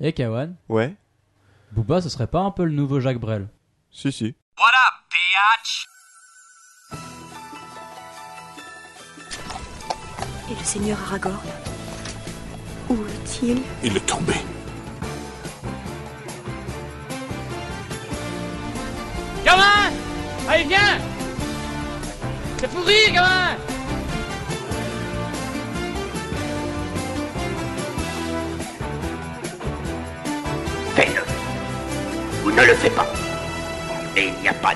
Et Kawan, Ouais. Booba, ce serait pas un peu le nouveau Jacques Brel Si, si. Et le seigneur Aragorn Où est-il? Il est tombé. Gamin Allez, viens! C'est pour rire, gamin Ou ne le fais pas. Et il n'y a pas.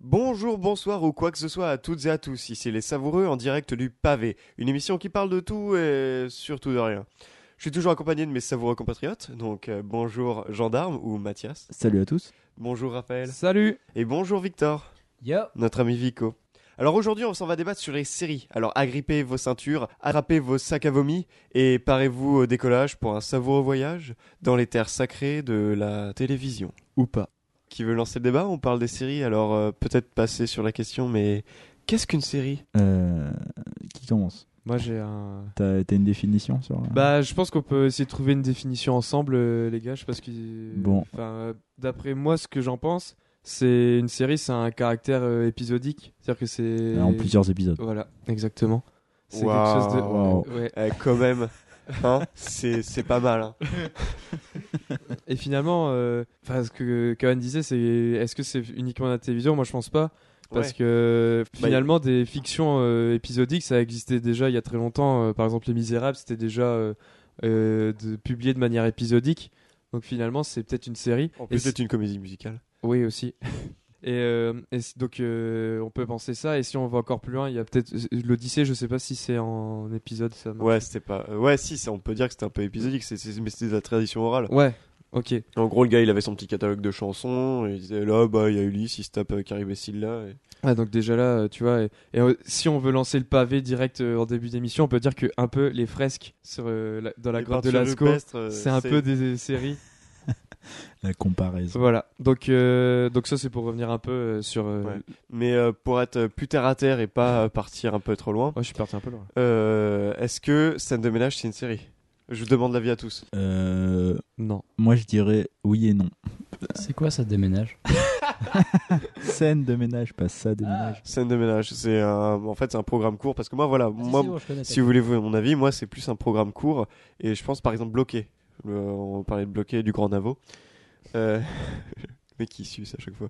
Bonjour, bonsoir ou quoi que ce soit à toutes et à tous. Ici les Savoureux en direct du Pavé. Une émission qui parle de tout et surtout de rien. Je suis toujours accompagné de mes savoureux compatriotes. Donc euh, bonjour Gendarme ou Mathias. Salut à tous. Bonjour Raphaël. Salut Et bonjour Victor, Yo notre ami Vico. Alors aujourd'hui, on s'en va débattre sur les séries. Alors agrippez vos ceintures, attrapez vos sacs à vomi et parez-vous au décollage pour un savoureux voyage dans les terres sacrées de la télévision. Ou pas. Qui veut lancer le débat? On parle des séries, alors euh, peut-être passer sur la question, mais qu'est-ce qu'une série? Euh, qui commence? Moi j'ai un. T'as t'as une définition sur. euh, Bah, je pense qu'on peut essayer de trouver une définition ensemble, euh, les gars. Je sais pas ce que. Bon. Enfin, euh, d'après moi, ce que j'en pense, c'est une série, c'est un caractère euh, épisodique. C'est-à-dire que c'est. en plusieurs épisodes. Voilà, exactement. C'est Waouh. quelque chose de. Ouais. Eh, Quand même, hein c'est c'est pas mal. hein. Et finalement, euh, enfin, ce que Kawan disait, c'est est-ce que c'est uniquement la télévision? Moi, je pense pas. Parce Ouais. que Bah, finalement, des fictions euh, épisodiques, ça existait déjà il y a très longtemps. Euh, par exemple, Les Misérables, c'était déjà euh, euh, de, publié de manière épisodique. Donc finalement, c'est peut-être une série. En Et plus, c'est une comédie musicale. Oui, aussi. Et, euh, et donc, euh, on peut penser ça. Et si on va encore plus loin, il y a peut-être l'Odyssée. Je sais pas si c'est en épisode. Ça marche. Ouais, c'était pas. euh, Ouais, si, ça, on peut dire que c'était un peu épisodique, c'est- mais c'était de la tradition orale. Ouais. Ok. En gros, le gars, il avait son petit catalogue de chansons, et il disait là, bah, il y a Ulysse, il se tape euh, Caribécile là. et- Ah, donc déjà là, euh, tu vois, et, et, euh, si on veut lancer le pavé direct euh, en début d'émission, on peut dire que un peu les fresques sur, euh, la- dans la grotte de Lascaux, euh, c'est un peu des, des séries. La comparaison. voilà. Donc, euh, donc ça, c'est pour revenir un peu euh, sur. euh, Ouais. Mais euh, pour être plus terre à terre et pas euh, partir un peu trop loin, ouais, je suis parti un peu loin. euh, est-ce que Scène de ménage, c'est une série? Je vous demande l'avis à tous. Euh, Non. moi, je dirais oui et non. C'est quoi ça déménage Scène de ménage, pas ça de ménage. Scène de ménage, c'est un... en fait c'est un programme court parce que moi voilà, moi Ah, Si, si vous voulez vous mon avis, moi c'est plus un programme court et je pense par exemple bloqué. On parlait de bloqué du Grand Navo. Euh... Mais qui suce à chaque fois.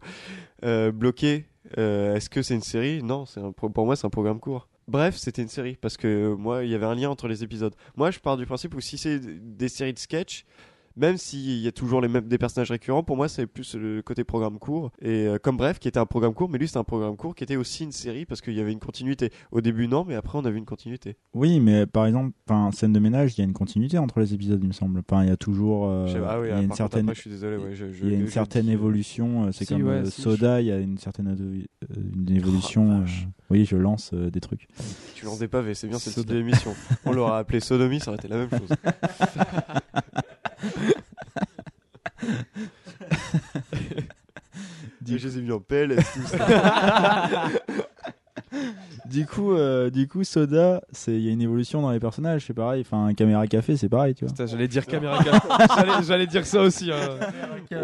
Euh, bloqué, euh, est-ce que c'est une série? Non, c'est pour moi c'est un programme court. Bref, c'était une série parce que moi il y avait un lien entre les épisodes. Moi je pars du principe où si c'est des séries de sketch, même s'il y a toujours les mêmes des personnages récurrents, pour moi c'est plus le côté programme court. Et euh, comme Bref, qui était un programme court, mais lui c'est un programme court qui était aussi une série parce qu'il y avait une continuité. Au début non, mais après on a vu une continuité. Oui, mais par exemple, enfin, scène de ménage, il y a une continuité entre les épisodes, il me semble. Enfin, il y a toujours. euh, pas, ah oui, il y a une certaine. après, je suis désolé, ouais, je- je- il y a une je certaine dis- évolution. euh, C'est Si, comme ouais, euh, si, Soda, il y a une certaine euh, une évolution. Oh, euh, oui, je lance euh, des trucs. Tu lances des pavés, c'est bien, c'est le titre Soda. de l'émission. On l'aurait appelé Sodomie, ça aurait été la même chose. Et je les ai mis en PLS. Du coup, euh, du coup, Soda, c'est il y a une évolution dans les personnages, c'est pareil. Enfin, caméra café, c'est pareil, tu vois. Putain, j'allais dire caméra café. J'allais- J'allais dire ça aussi. hein.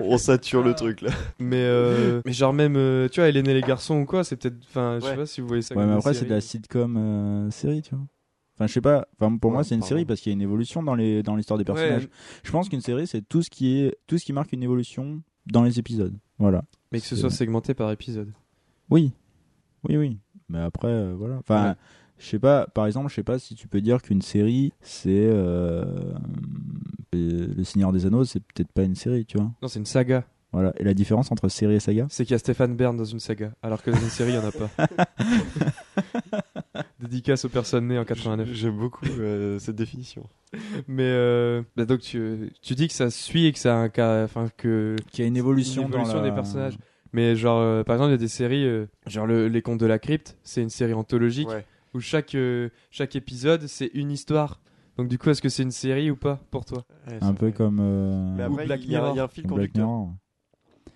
On sature le truc là. Mais, euh, mais genre même, euh, tu vois, Hélène et les garçons ou quoi, c'est peut-être. Enfin, je sais Ouais. pas si vous voyez ça. Ouais, comme mais après, c'est de la sitcom euh, série, tu vois. Enfin, je sais pas. Enfin, pour Ouais, moi, c'est une pardon. série parce qu'il y a une évolution dans les dans l'histoire des personnages. Ouais, Je pense qu'une série, c'est tout ce qui est tout ce qui marque une évolution dans les épisodes. Voilà. mais que ce soit segmenté par épisode. Oui, oui, oui. Mais après, euh, voilà. Enfin, Ouais. je sais pas. Par exemple, je sais pas si tu peux dire qu'une série, c'est euh, euh, Le Seigneur des Anneaux, c'est peut-être pas une série, tu vois. Non, c'est une saga. Voilà. Et la différence entre série et saga? C'est qu'il y a Stéphane Bern dans une saga, alors que dans une série, il n'y en a pas. Dédicace aux personnes nées en 89. J'aime beaucoup euh, cette définition. Mais euh, bah donc tu, tu dis que ça suit et que ça a un cas, enfin que Qui a une évolution, Une évolution dans la- des personnages. Mais genre, euh, par exemple, il y a des séries, euh, genre le- Les Contes de la Crypte, c'est une série anthologique Ouais. où chaque, euh, chaque épisode, c'est une histoire. Donc du coup, est-ce que c'est une série ou pas pour toi? Ouais, Un peu vrai. comme euh, Mais Ou après, Black il y, a- il y a un fil Black conducteur. Mirror.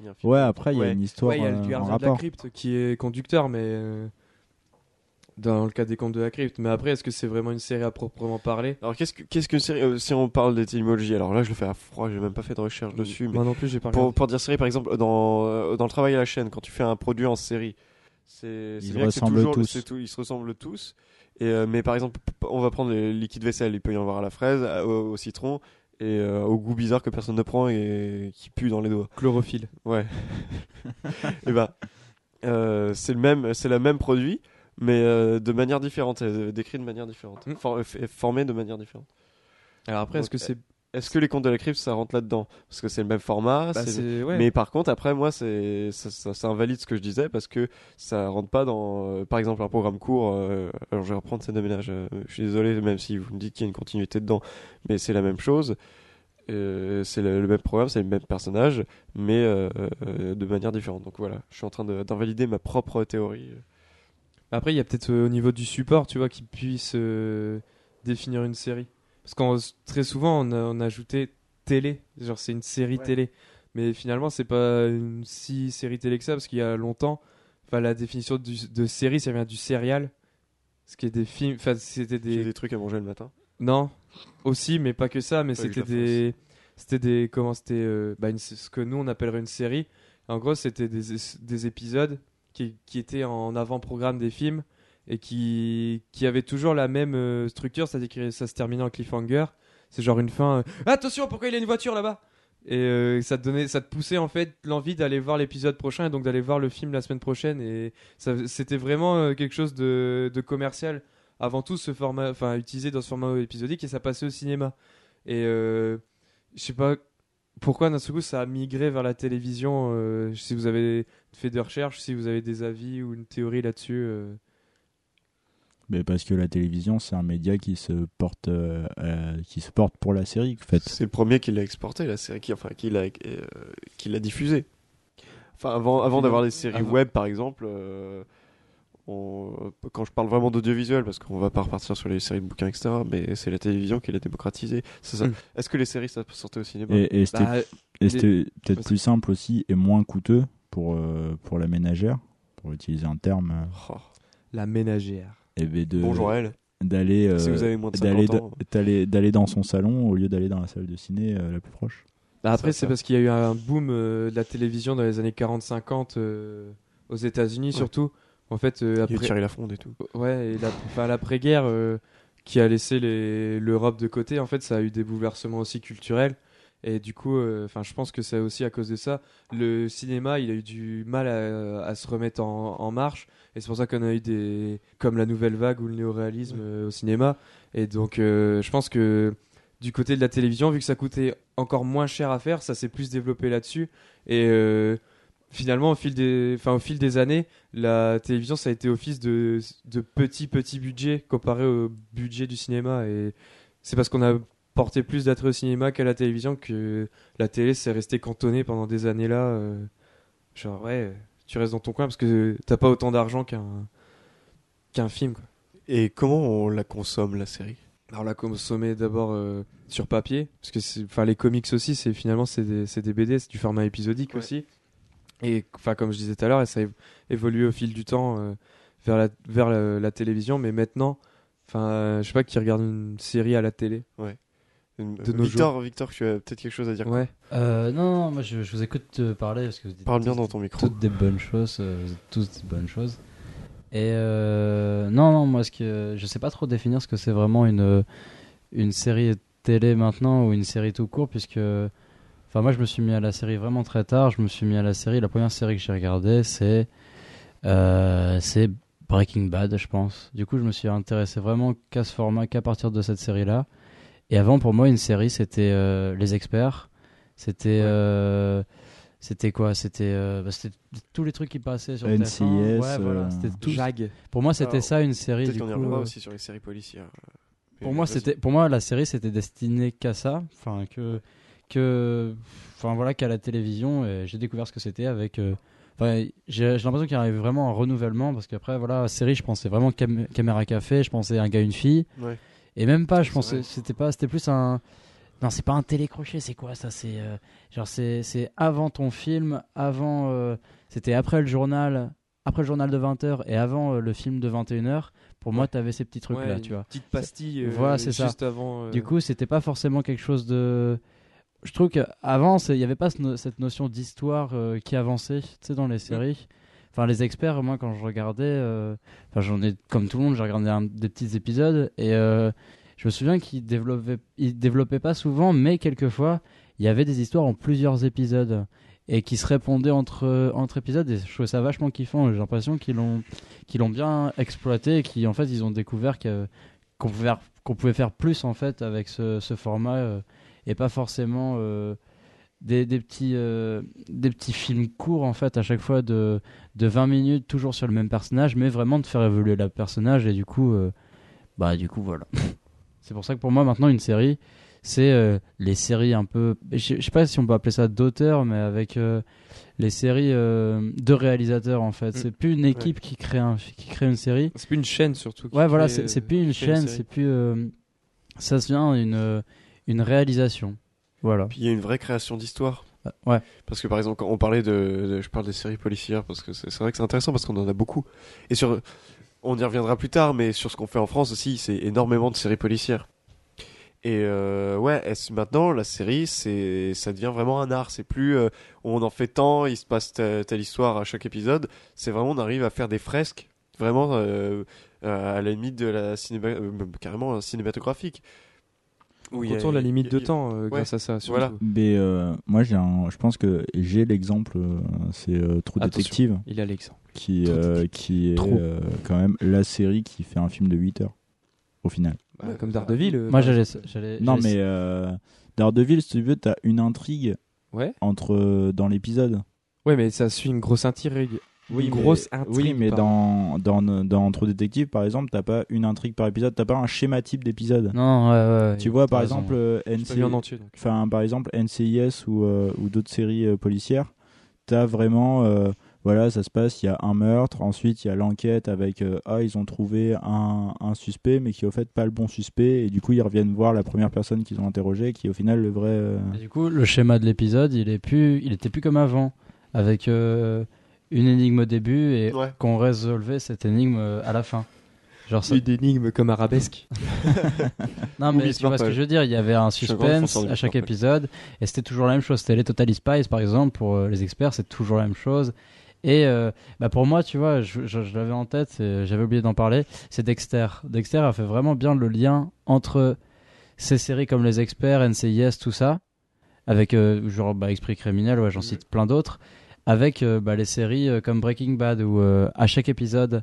Il y a un fil Ouais, après, il y a une histoire Ouais, il y a le euh, en gardien de la rapport. crypte qui est conducteur, mais. Dans le cas des contes de la crypte. Mais après, est-ce que c'est vraiment une série à proprement parler? Alors qu'est-ce que qu'est-ce qu'une série euh, Si on parle d'étymologie, alors là je le fais à froid, j'ai même pas fait de recherche dessus. Mais Moi non plus, j'ai pas pour, pour dire série, par exemple, dans, euh, dans le travail à la chaîne, quand tu fais un produit en série, c'est Ils c'est se bien que c'est ressemblent toujours- tous. c'est tout- ils se ressemblent tous. Et, euh, mais par exemple, on va prendre les liquides vaisselle, il peut y en avoir à la fraise, à- au, au citron, et euh, au goût bizarre que personne ne prend et qui pue dans les doigts. Chlorophylle. Ouais. et bah, euh, c'est le même, c'est le même produit, mais euh, de manière différente, euh, décrit de manière différente, Mm. For- f- formé de manière différente. Alors après, est-ce que c'est. Est-ce que les contes de la crypte ça rentre là-dedans? Parce que c'est le même format, Bah, c'est c'est- ouais. mais par contre, après, moi, c'est ça, ça, ça invalide ce que je disais parce que ça rentre pas dans, euh, par exemple, un programme court. euh, alors, je vais reprendre scène de ménage. euh, je suis désolé, même si vous me dites qu'il y a une continuité dedans, mais c'est la même chose. Euh, c'est le, le même programme, c'est le même personnage, mais euh, euh, de manière différente. Donc voilà, je suis en train de- d'invalider ma propre théorie. Après, il y a peut-être euh, au niveau du support, tu vois, qui puisse euh, définir une série. Parce que très souvent, on a, on a ajouté télé, genre c'est une série Ouais. télé. Mais finalement, c'est pas une si série télé que ça, parce qu'il y a longtemps, la définition du- de série, ça vient du serial. Ce qui est des films, enfin, c'était des. des trucs à manger le matin. Non, aussi, mais pas que ça, mais c'était des. C'était des. Comment c'était euh, bah, une- Ce que nous on appellerait une série. En gros, c'était des, des épisodes qui, étaient en avant-programme des films et qui, qui avaient toujours la même euh, structure, c'est-à-dire que ça se terminait en cliffhanger. C'est genre une fin. euh, Attention, pourquoi il y a une voiture là-bas? Et euh, ça te donnait, ça te poussait en fait l'envie d'aller voir l'épisode prochain et donc d'aller voir le film la semaine prochaine. Et c'était vraiment quelque chose de, de commercial avant tout ce format, enfin utilisé dans ce format épisodique et ça passait au cinéma. Et je sais pas pourquoi d'un seul coup ça a migré vers la télévision. euh, si vous avez fait des recherches, si vous avez des avis ou une théorie là-dessus. euh? Mais parce que la télévision, c'est un média qui se porte, euh, euh, qui se porte pour la série, en fait. C'est le premier qui l'a exporté, la série, qui, enfin, qui l'a, euh, qui l'a diffusé. Enfin, avant, avant d'avoir les séries Avant. web, par exemple, euh, on- quand je parle vraiment d'audiovisuel, parce qu'on va pas repartir sur les séries de bouquins, etc., mais c'est la télévision qui l'a démocratisé. C'est ça. Mm. Est-ce que les séries, ça sortait au cinéma Et, et c'était Bah, et c'était peut-être plus simple aussi et moins coûteux pour, euh, pour la ménagère, pour utiliser un terme, euh, Oh. la ménagère. et ben de Bonjour à elle. d'aller euh, si vous avez moins de d'aller 50 ans. d'aller d'aller dans son salon au lieu d'aller dans la salle de ciné euh, la plus proche. Bah, après, c'est parce qu'il y a eu un boom euh, de la télévision dans les années 40-50 euh, aux États-Unis surtout. En fait, euh, Il a après, Thierry Lafonde et tout. Ouais, et la- enfin, l'après-guerre euh, qui a laissé les- l'Europe de côté, en fait, ça a eu des bouleversements aussi culturels. Et du coup, euh, enfin, je pense que c'est aussi à cause de ça. Le cinéma, il a eu du mal à, à se remettre en, en marche. Et c'est pour ça qu'on a eu des. comme la nouvelle vague ou le néoréalisme au cinéma. Et donc, je pense que du côté de la télévision, vu que ça coûtait encore moins cher à faire, ça s'est plus développé là-dessus. Et finalement, au fil, des, enfin, au fil des années, la télévision, ça a été office de, de petit, petit budget comparé au budget du cinéma. Et c'est parce qu'on a porté plus d'attrait au cinéma qu'à la télévision que la télé s'est restée cantonnée pendant des années là. euh, genre, ouais, tu restes dans ton coin parce que t'as pas autant d'argent qu'un qu'un film. Quoi. Et comment on la consomme, la série? Alors, on l'a consommé d'abord euh, sur papier, parce que enfin, les comics aussi, c'est finalement c'est des, des BD, c'est du format épisodique Ouais. aussi. Et enfin, comme je disais tout à l'heure, ça a év- évolué au fil du temps euh, vers, la, vers la, la télévision, mais maintenant, enfin, euh, je sais pas qui regarde une série à la télé. Une- De nos Victor, Victor, tu as peut-être quelque chose à dire Ouais. Euh, non, non, moi je, je vous écoute te parler parce que vous dites Parle bien dans ton micro. toutes des bonnes choses, euh, vous tous des bonnes choses. Et euh, non, non, moi ce que je sais pas trop définir ce que c'est vraiment une une série télé maintenant ou une série tout court puisque enfin moi je me suis mis à la série vraiment très tard. Je me suis mis à la série. La première série que j'ai regardée c'est euh, c'est Breaking Bad, je pense. Du coup, je me suis intéressé vraiment qu'à ce format, qu'à partir de cette série-là. Et avant, pour moi, une série, c'était euh, Les Experts. C'était. Ouais. euh, c'était quoi? C'était euh, bah, c'était tous les trucs qui passaient sur NCIS, TF1. Ouais, voilà, c'était tout. Jag. Pour moi, c'était Alors, ça une série. Peut-être Du qu'on y reviendra aussi sur les séries policières. pour moi, c'était pour moi la série c'était destiné qu'à ça, enfin que que enfin voilà qu'à la télévision. J'ai découvert ce que c'était avec. euh, Enfin, j'ai l'impression qu'il y avait vraiment un renouvellement parce qu'après voilà série, je pensais vraiment cam- caméra café, je pensais un gars une fille. Ouais. Et même pas, je pensais, c'était pas, c'était plus un. Non, c'est pas un télécrochet, c'est quoi ça C'est euh, genre c'est c'est avant ton film, avant. euh, C'était après le journal, après le journal de 20h et avant euh, le film de 21h, pour moi, t'avais ces petits trucs Ouais, là, tu vois. Petite pastille. Voilà, c'est ça. Juste avant. Du coup, c'était pas forcément quelque chose de. Je trouve qu'avant, il n'y avait pas ce no- cette notion d'histoire euh, qui avançait, tu sais, dans les séries. Enfin, les experts, moi, quand je regardais, euh, enfin, j'en ai, comme tout le monde, j'ai regardé un- des petits épisodes et euh, je me souviens qu'ils développaient, ils développaient pas souvent, mais quelquefois, il y avait des histoires en plusieurs épisodes et qui se répondaient entre, entre épisodes et je trouvais ça vachement kiffant. J'ai l'impression qu'ils l'ont, qu'ils l'ont bien exploité et qu'en fait, ils ont découvert que, qu'on pouvait, qu'on pouvait faire plus en fait avec ce, ce format et pas forcément euh, des, des petits euh, des petits films courts en fait à chaque fois de, de 20 minutes toujours sur le même personnage mais vraiment de faire évoluer le personnage et du coup euh, bah du coup voilà c'est pour ça que pour moi maintenant une série c'est euh, les séries un peu je sais pas si on peut appeler ça d'auteur mais avec les séries de réalisateurs en fait Mm. c'est plus une équipe qui crée un qui crée une série C'est plus une chaîne surtout. qui Ouais, voilà, crée, c'est c'est plus une chaîne, c'est plus. ça devient une, euh, une réalisation. Voilà. Puis il y a une vraie création d'histoire. Euh, Ouais. Parce que par exemple, quand on parlait de, de- je parle des séries policières parce que c'est vrai que c'est intéressant parce qu'on en a beaucoup. Et sur, on y reviendra plus tard, mais sur ce qu'on fait en France aussi, c'est énormément de séries policières. Et euh, ouais, est-ce- maintenant la série, c'est, ça devient vraiment un art? C'est plus, euh, on en fait tant, il se passe telle, telle histoire à chaque épisode. C'est vraiment, on arrive à faire des fresques, vraiment euh, à la limite de la cinéma, euh, carrément cinématographique. A- contourne la limite y de temps euh, grâce à ça. surtout. Voilà. Mais euh, moi, j'ai un, je pense que j'ai l'exemple, euh, c'est euh, True Attention. Detective, Il a l'exemple. qui, euh, qui est euh, quand même la série qui fait un film de 8 heures, au final. Bah, comme Daredevil. euh, Moi, j'allais. Non, mais euh, Daredevil, si tu veux, t'as une intrigue Ouais. entre, euh, dans l'épisode. Ouais, mais ça suit une grosse intrigue. Oui, une mais- grosse intrigue. Oui, mais dans, dans, dans par exemple, t'as pas une intrigue par épisode, t'as pas un schéma type d'épisode. Non, ouais, ouais. Tu vois, par exemple, euh, entier. Enfin par exemple NCIS ou, euh, ou d'autres séries euh, policières, t'as vraiment euh, voilà ça se passe, il y a un meurtre, ensuite il y a l'enquête avec euh, ah ils ont trouvé un, un suspect mais qui est au fait pas le bon suspect et du coup ils reviennent voir la première personne qu'ils ont interrogée qui est au final le vrai. euh, Et du coup, le schéma de l'épisode, il est plus, il était plus comme avant, avec euh, une énigme au début et Ouais. qu'on résolvait cette énigme euh, à la fin. Genre ça... Une énigme comme arabesque. Non, mais tu vois ce que je veux dire. Il y avait un suspense à chaque épisode et c'était toujours la même chose. C'était les Totally Spies, par exemple, pour euh, les experts, c'est toujours la même chose. Et euh, bah pour moi, tu vois, je, je- je l'avais en tête, et j'avais oublié d'en parler, c'est Dexter. Dexter a fait vraiment bien le lien entre ces séries comme Les Experts, NCIS, tout ça, avec euh, genre bah, Esprit criminel, ouais, j'en cite plein d'autres, avec euh, bah, les séries euh, comme Breaking Bad où euh, à chaque épisode,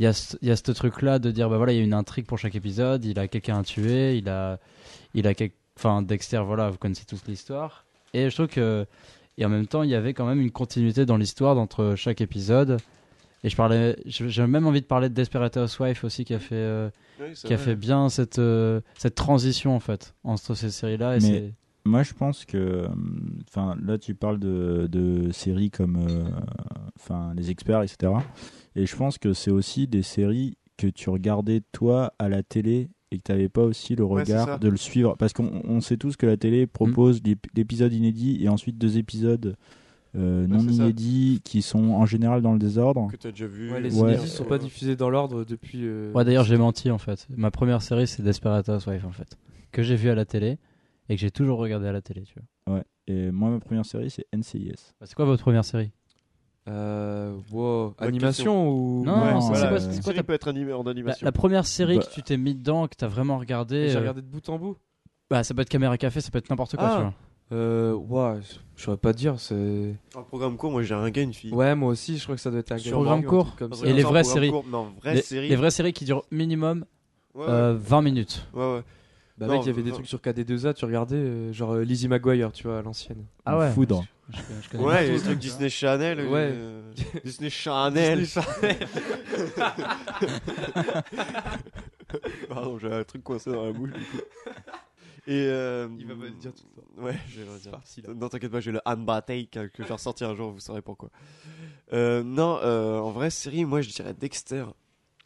il y a ce, il y a ce truc-là de dire bah voilà, il y a une intrigue pour chaque épisode, il a quelqu'un à tuer, il a, il a enfin Dexter, voilà, vous connaissez tous l'histoire. Et je trouve que et en même temps, il y avait quand même une continuité dans l'histoire entre chaque épisode. Et je parlais, j'ai même envie de parler de Desperate Housewives aussi qui a fait, euh, qui a fait bien cette euh, cette transition en fait entre ces séries-là. Et Mais- Moi, je pense que, enfin, là, tu parles de, de séries comme, euh, enfin, les experts, etc. Et je pense que c'est aussi des séries que tu regardais toi à la télé et que tu n'avais pas aussi le regard de le suivre. Parce qu'on on sait tous que la télé propose l'ép- l'épisode inédit et ensuite deux épisodes euh, non inédits qui sont en général dans le désordre. que t'as déjà vu. Ouais, les Ouais. inédits sont pas diffusés dans l'ordre depuis. euh, Ouais, d'ailleurs, j'ai menti en fait. Ma première série, c'est Desperate Housewives en fait, que j'ai vu à la télé et que j'ai toujours regardé à la télé. Tu vois. Et moi, ma première série, c'est NCIS. Bah, c'est quoi votre première série? Euh, wow. Animation ou. Non, Ouais, non, c'est voilà. Euh, Une quoi peut être animée en la, animation. la première série Bah- que tu t'es mis dedans, que t'as vraiment regardé J'ai euh, regardé de bout en bout. Bah, ça peut être Caméra Café, ça peut être n'importe quoi. Ah. Tu vois. Euh, ouais, je saurais pas dire. C'est. Un programme court, moi j'ai un gars, une fille. Ouais, moi aussi, je crois que ça doit être un Sur gamin programme un court. comme ça. Et les vraies programme séries. court. Non, vraies les, séries. les vraies séries qui durent minimum Ouais, euh, 20 minutes. ouais, ouais. Bah, Non, mec, il y avait des non. trucs sur KD2A, tu regardais, euh, genre euh, Lizzie McGuire, tu vois, à l'ancienne. Ah ouais. Foudre. Je, je connais Ouais, tout, trucs. Disney Channel. Ouais. euh, Disney Channel. Pardon, j'ai un truc coincé dans la bouche. du coup. Et euh, Il va pas le dire tout le temps. Ouais, je vais le dire. Non, t'inquiète pas, j'ai le Hanba Take que je vais ressortir un jour, vous saurez pourquoi. Euh, non, euh, en vrai, série, moi je dirais Dexter.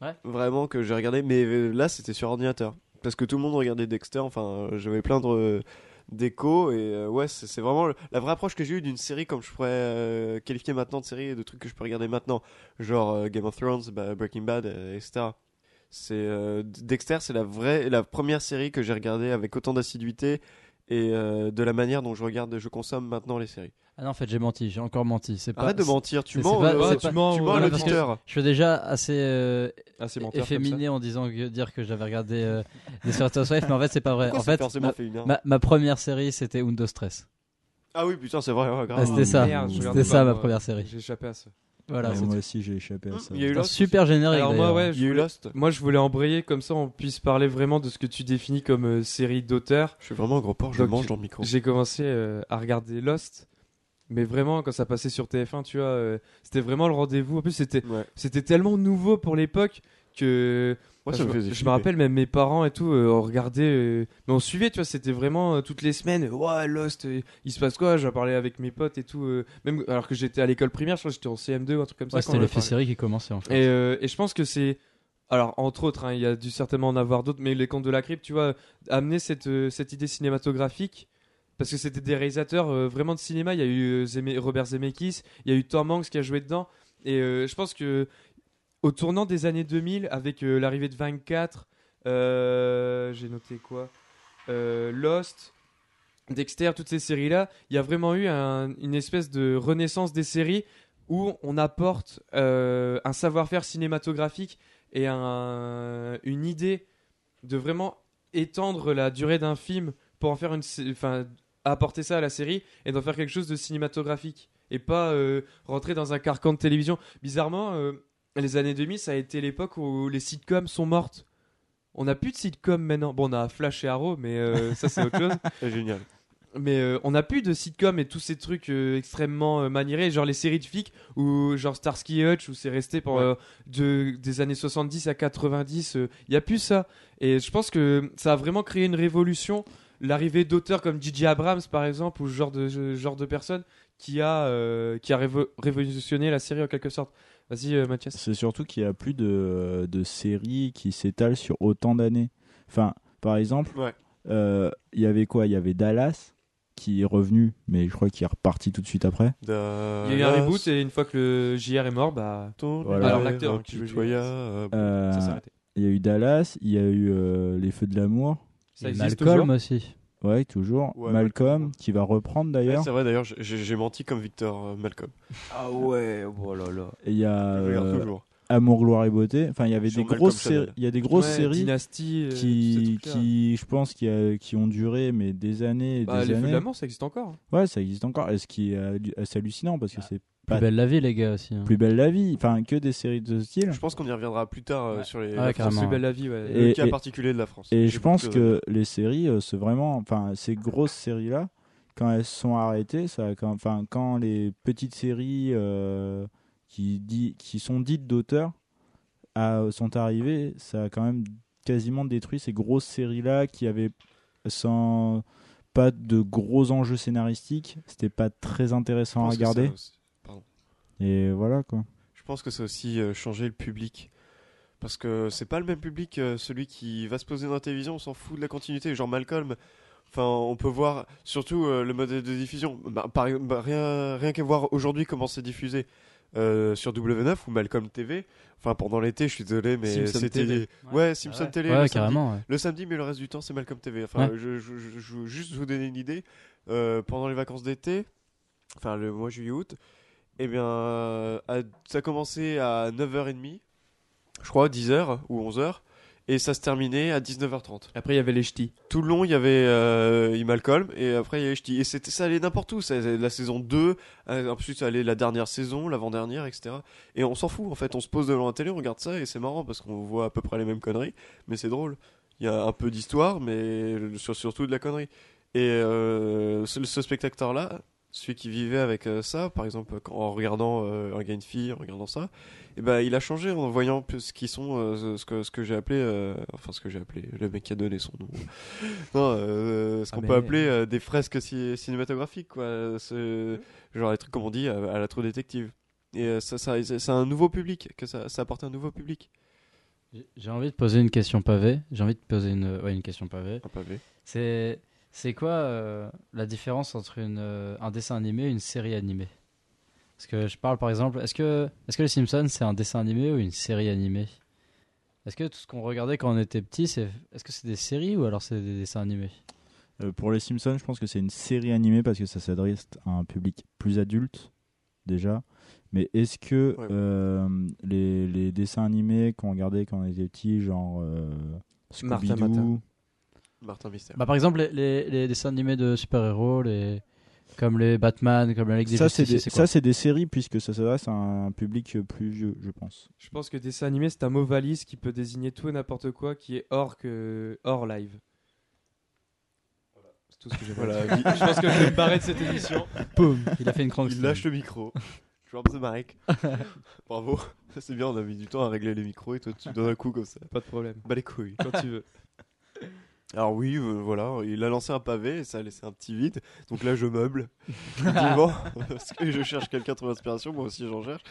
Ouais. Vraiment que j'ai regardé, mais euh, là c'était sur ordinateur. Parce que tout le monde regardait Dexter, enfin, euh, j'avais plein de, d'écho. Et euh, ouais, c'est vraiment la vraie approche que j'ai eue d'une série comme je pourrais euh, qualifier maintenant de série, de trucs que je peux regarder maintenant, genre Game of Thrones, bah, Breaking Bad, etc. C'est Dexter, c'est la vraie, la première série que j'ai regardée avec autant d'assiduité et euh, de la manière dont je regarde, je consomme maintenant les séries. Ah non, en fait, j'ai menti, j'ai encore menti. C'est pas. Arrête de mentir, tu mens, pas- euh, c'est tu pas- mens, tu mens à l'auditeur. Je suis déjà assez euh, Ah, menteur efféminé en disant que- dire que j'avais regardé euh, Housewives, mais en fait, c'est pas vrai. Pourquoi en fait, forcément ma, féminin ma- ma première série, c'était Undo Stress. Ah oui, putain, c'est vrai, ouais, grave. Ah, c'était ça. Regardais ça pas, ma première série. J'ai échappé à ça. Voilà. Moi aussi, j'ai échappé à Hum, ça. il y a eu Lost. super générique. Alors moi, d'ailleurs. ouais, Il y a eu je- Lost. Moi, je voulais embrayer comme ça, on puisse parler vraiment de ce que tu définis comme euh, série d'auteur. Je suis vraiment un gros porc, je Donc, mange dans le micro. J'ai commencé euh, à regarder Lost, mais vraiment quand ça passait sur TF1, tu vois, euh, c'était vraiment le rendez-vous. En plus, c'était Ouais. c'était tellement nouveau pour l'époque que Moi, ça je, me me- faisait je flipper. me rappelle même mes parents et tout, euh, on regardait, euh, mais on suivait, tu vois, c'était vraiment euh, toutes les semaines. euh, Ouais, Lost, euh, il se passe quoi Je parlais avec mes potes et tout, euh, même alors que j'étais à l'école primaire, je crois que j'étais en CM2 ou un truc comme ça. Ouais, quand c'était l'effet série qui commençait en fait. Et, euh, et je pense que c'est. Alors, entre autres, hein, il y a dû certainement en avoir d'autres, mais les contes de la crypte, tu vois, amener cette, euh, cette idée cinématographique, parce que c'était des réalisateurs euh, vraiment de cinéma. Il y a eu euh, Zeme- Robert Zemeckis, il y a eu Tom Hanks qui a joué dedans. Et euh, je pense que au tournant des années 2000, avec euh, l'arrivée de 24, euh, j'ai noté quoi? Euh, Lost, Dexter, toutes ces séries-là, il y a vraiment eu un- une espèce de renaissance des séries où on apporte un savoir-faire cinématographique et un- une idée de vraiment étendre la durée d'un film pour en faire une, enfin, apporter ça à la série et d'en faire quelque chose de cinématographique et pas rentrer dans un carcan de télévision. Bizarrement, les années 2000, ça a été l'époque où les sitcoms sont mortes. On n'a plus de sitcoms maintenant. Bon, on a Flash et Arrow, mais euh, ça c'est autre chose. C'est génial. Mais euh, on n'a plus de sitcoms et tous ces trucs euh, extrêmement maniérés, genre les séries de flics ou genre Starsky et Hutch où c'est resté pour Ouais. de, des années 70 à 90. Il y a plus ça. Et je pense que ça a vraiment créé une révolution. L'arrivée d'auteurs comme J.J. Abrams par exemple ou ce genre de genre de personnes qui a qui a révo- révolutionné la série en quelque sorte. Vas-y euh, Mathias. C'est surtout qu'il n'y a plus de, de séries qui s'étalent sur autant d'années. Enfin, par exemple, Ouais. euh, il y avait quoi? Il y avait Dallas qui est revenu, mais je crois qu'il est reparti tout de suite après. Il y a eu un reboot et une fois que le JR est mort, bah Voilà. Alors, l'acteur qui joue euh, Euh, ça s'est arrêté. il y a eu Dallas, il y a eu euh, Les Feux de l'amour. Ça existe Malcolm toujours aussi. Ouais, toujours. Ouais, Malcolm, Malcolm. qui va reprendre d'ailleurs. c'est vrai d'ailleurs, j'ai- menti comme Victor euh, Malcolm. Ah ouais, oh là là. Et il y a euh, toujours. Amour, gloire et beauté. Enfin, il y avait des grosses. Il y a des grosses Ouais, séries Dynasty, euh, qui, qui, je pense, qui, a- qui ont duré mais des années et Bah, des les feux de années. l'amour, ça existe encore. Ouais, ça existe encore. Et ce qui est hallucinant parce que c'est Plus Pas- belle la vie, les gars aussi. hein. plus belle la vie. Enfin, que des séries de ce style. Je pense qu'on y reviendra plus tard euh, Ouais. sur les la carrément. Plus belle la vie, ouais. le Et- cas et- particulier de la France. Et je pense que les séries, euh, c'est vraiment, enfin, ces grosses séries-là, quand elles sont arrêtées, ça, quand, enfin, quand les petites séries euh, qui, dit, qui sont dites d'auteurs à- sont arrivées, ça a quand même quasiment détruit ces grosses séries-là qui avaient sans pas de gros enjeux scénaristiques, c'était pas très intéressant à regarder. Et voilà quoi. Je pense que ça a aussi euh, changé le public. Parce que c'est pas le même public, euh, celui qui va se poser dans la télévision, on s'en fout de la continuité. Genre Malcolm, enfin, on peut voir surtout euh, le modèle de diffusion. Bah, par- bah, rien rien qu'à voir aujourd'hui comment c'est diffusé euh, sur W9 ou Malcolm TV. Enfin, pendant l'été, je suis désolé, mais Simpson c'était. TV. Ouais, Simpson Ouais. Télé. Ouais, le samedi. carrément. ouais. Le samedi, mais le reste du temps, c'est Malcolm TV. Enfin, Ouais. je, je, je- je veux juste vous donner une idée. Euh, pendant les vacances d'été, enfin le mois juillet-août, eh bien, euh, à- ça commençait à 9h30, je crois, 10h ou 11h, et ça se terminait à 19h30. Après, il y avait les ch'tis. Tout le long, il y avait euh, Malcolm, et après, il y avait Ch'ti. Et c'était, ça allait n'importe où. Ça, la saison 2, euh, ensuite, ça allait la dernière saison, l'avant-dernière, etc. Et on s'en fout, en fait. On se pose devant la télé, on regarde ça, et c'est marrant parce qu'on voit à peu près les mêmes conneries, mais c'est drôle. Il y a un peu d'histoire, mais sur- surtout de la connerie. Et euh, ce, ce spectateur-là, celui qui vivait avec euh, ça, par exemple, quand- en regardant euh, un gars et une fille, en regardant ça, et ben il a changé en voyant ce qui sont, euh, ce que ce que j'ai appelé, euh, enfin ce que j'ai appelé, le mec qui a donné son nom. non, euh, ce Ah, qu'on mais- peut appeler euh, des fresques ci- cinématographiques, quoi. Genre les trucs comme on dit à, à la True Détective. Et euh, ça, ça, c'est un nouveau public, que ça, ça apporte un nouveau public. J'ai- J'ai envie de poser une question pavée. J'ai envie de poser une, ouais, une question pavée. Un pavé. C'est C'est quoi euh, la différence entre une, euh, un dessin animé et une série animée? Parce que je parle par exemple, est-ce que, est que les Simpsons c'est un dessin animé ou une série animée? Est-ce que tout ce qu'on regardait quand on était petit, c'est, est-ce que c'est des séries ou alors c'est des dessins animés? Euh, pour les Simpsons, je pense que c'est une série animée parce que ça s'adresse à un public plus adulte, déjà. Mais est-ce que Ouais. euh, les, les dessins animés qu'on regardait quand on était petit, genre euh, Scooby-Doo, Martin Mystère. bah, Par exemple, les, les, les dessins animés de super-héros, les, comme les Batman, comme la Ligue des ça c'est des, c'est ça, quoi c'est des séries puisque ça s'adresse à un public plus vieux, je pense. Je pense que dessin animé, c'est un mot valise qui peut désigner tout et n'importe quoi qui est hors, que... hors live. C'est tout ce que j'ai Voilà. Je pense que je vais me barrer de cette émission. Boum Il a fait une crank Il lâche le micro. Drop the mic. Bravo. C'est bien, on a mis du temps à régler les micros et toi tu donnes un coup comme ça. Pas de problème. Bah les couilles. Quand tu veux. Alors oui, euh, voilà, il a lancé un pavé et ça a laissé un petit vide. Donc là, je meuble. Parce que je cherche quelqu'un pour l'inspiration, moi aussi j'en cherche.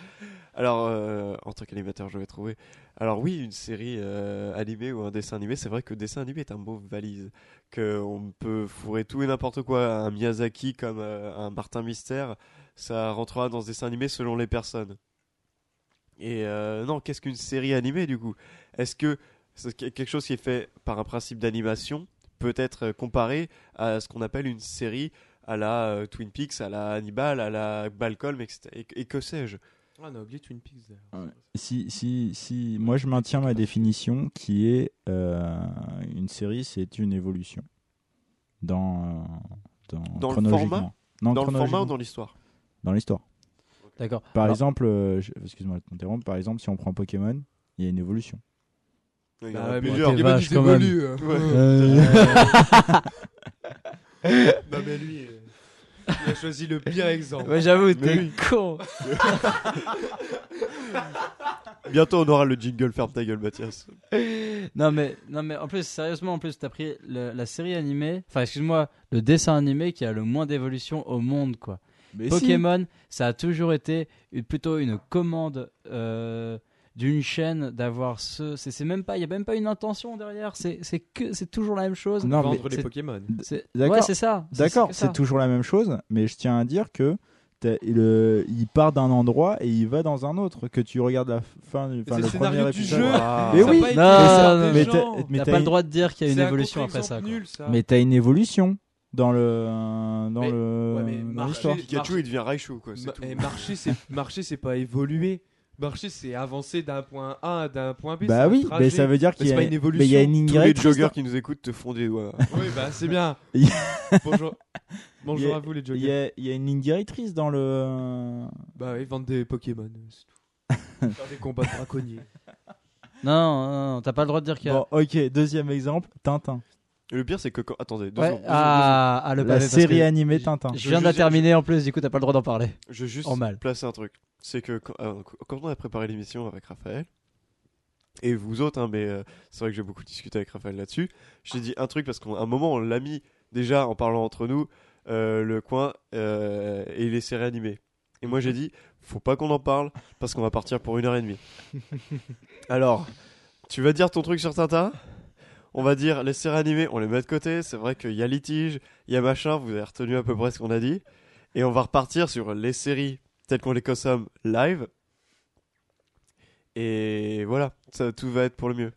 Alors, euh, en tant qu'animateur, je vais trouver. Alors oui, une série euh, animée ou un dessin animé, c'est vrai que dessin animé est un mot valise. Qu'on peut fourrer tout et n'importe quoi. Un Miyazaki comme un Martin Mystère, ça rentrera dans ce dessin animé selon les personnes. Et non, qu'est-ce qu'une série animée du coup? Est-ce que c'est que- quelque chose qui est fait par un principe d'animation peut être euh, comparé à ce qu'on appelle une série à la euh, Twin Peaks, à la Hannibal, à la Malcolm, etc. Et, et que sais-je? Ah, on a oublié Twin Peaks d'ailleurs. Si, si, si, moi je maintiens ma définition qui est euh, une série, c'est une évolution dans, euh, dans, Dans le chronologiquement. format? Non, Dans le format chronologiquement. ou dans l'histoire? Dans l'histoire. D'accord. Par Alors, exemple, euh, je- excuse-moi de t'interrompre, par exemple, si on prend Pokémon, il y a une évolution. Il y en Bah a plusieurs. t'es vache, quand même. évolue, hein. Ouais. Non, mais lui, euh, il a choisi le pire exemple. Ouais, j'avoue, t'es oui. con. Bientôt on aura le jingle ferme ta gueule Mathias. Non mais, non mais en plus, sérieusement, en plus, t'as pris le- la série animée, enfin excuse-moi, le dessin animé qui a le moins d'évolution au monde, quoi. Mais Pokémon, ça a toujours été une- plutôt une commande euh, d'une chaîne d'avoir ce. C'est c'est même pas, il y a même pas une intention derrière. C'est c'est que c'est toujours la même chose. Non, Vendre les Pokémon. c'est- D'accord. Ouais, c'est ça. D'accord, c'est toujours la même chose, mais je tiens à dire que le- il part d'un endroit et il va dans un autre. Que tu regardes la fin, du- le premier du épisode. jeu. Ah. Mais oui, non, mais t'as- mais T'as t'as pas le droit de dire qu'il y a une un évolution après ça. Nul. Mais t'as une évolution dans le dans Mais- le ouais, mais dans marcher- l'histoire. Pikachu il devient Raichu quoi, c'est Ma- tout. et marcher, c'est marcher, c'est pas évoluer. Marcher, c'est avancer d'un point A à d'un point B. c'est Bah oui, mais ça veut dire qu'il y c'est a y a une évolution. ligne Tous les joggers dans- qui nous écoutent te font des doigts. Oui, bah c'est bien. Y Bonjour. Bonjour y a- à vous les Il joggers. y, il y a une ligne directrice dans le. Bah oui, vendre des Pokémon, c'est tout. Faire des combats de braconniers. Non, non, non, t'as pas le droit de dire qu'il y a. Bon, ok, deuxième exemple, Tintin. Et le pire c'est que quand... attendez, deux Ouais, secondes, deux ah, ah, le La pavé, parce série que animée Tintin. Je viens de la Je- terminer en plus, du coup t'as pas le droit d'en parler. secondes. je veux juste En mal. placer un truc. C'est que quand, euh, quand on a préparé l'émission avec Raphaël et vous autres, hein, mais euh, c'est vrai que j'ai beaucoup discuté avec Raphaël là-dessus. J'ai dit un truc parce qu'à un moment on l'a mis déjà en parlant entre nous euh, le coin euh, et les séries animées. Et moi j'ai dit faut pas qu'on en parle parce qu'on va partir pour une heure et demie. Alors, tu vas dire ton truc sur Tintin? On va dire les séries animées, on les met de côté. C'est vrai qu'il y a litige, il y a machin. Vous avez retenu à peu près ce qu'on a dit. Et on va repartir sur les séries telles qu'on les consomme live. Et voilà, ça, tout va être pour le mieux.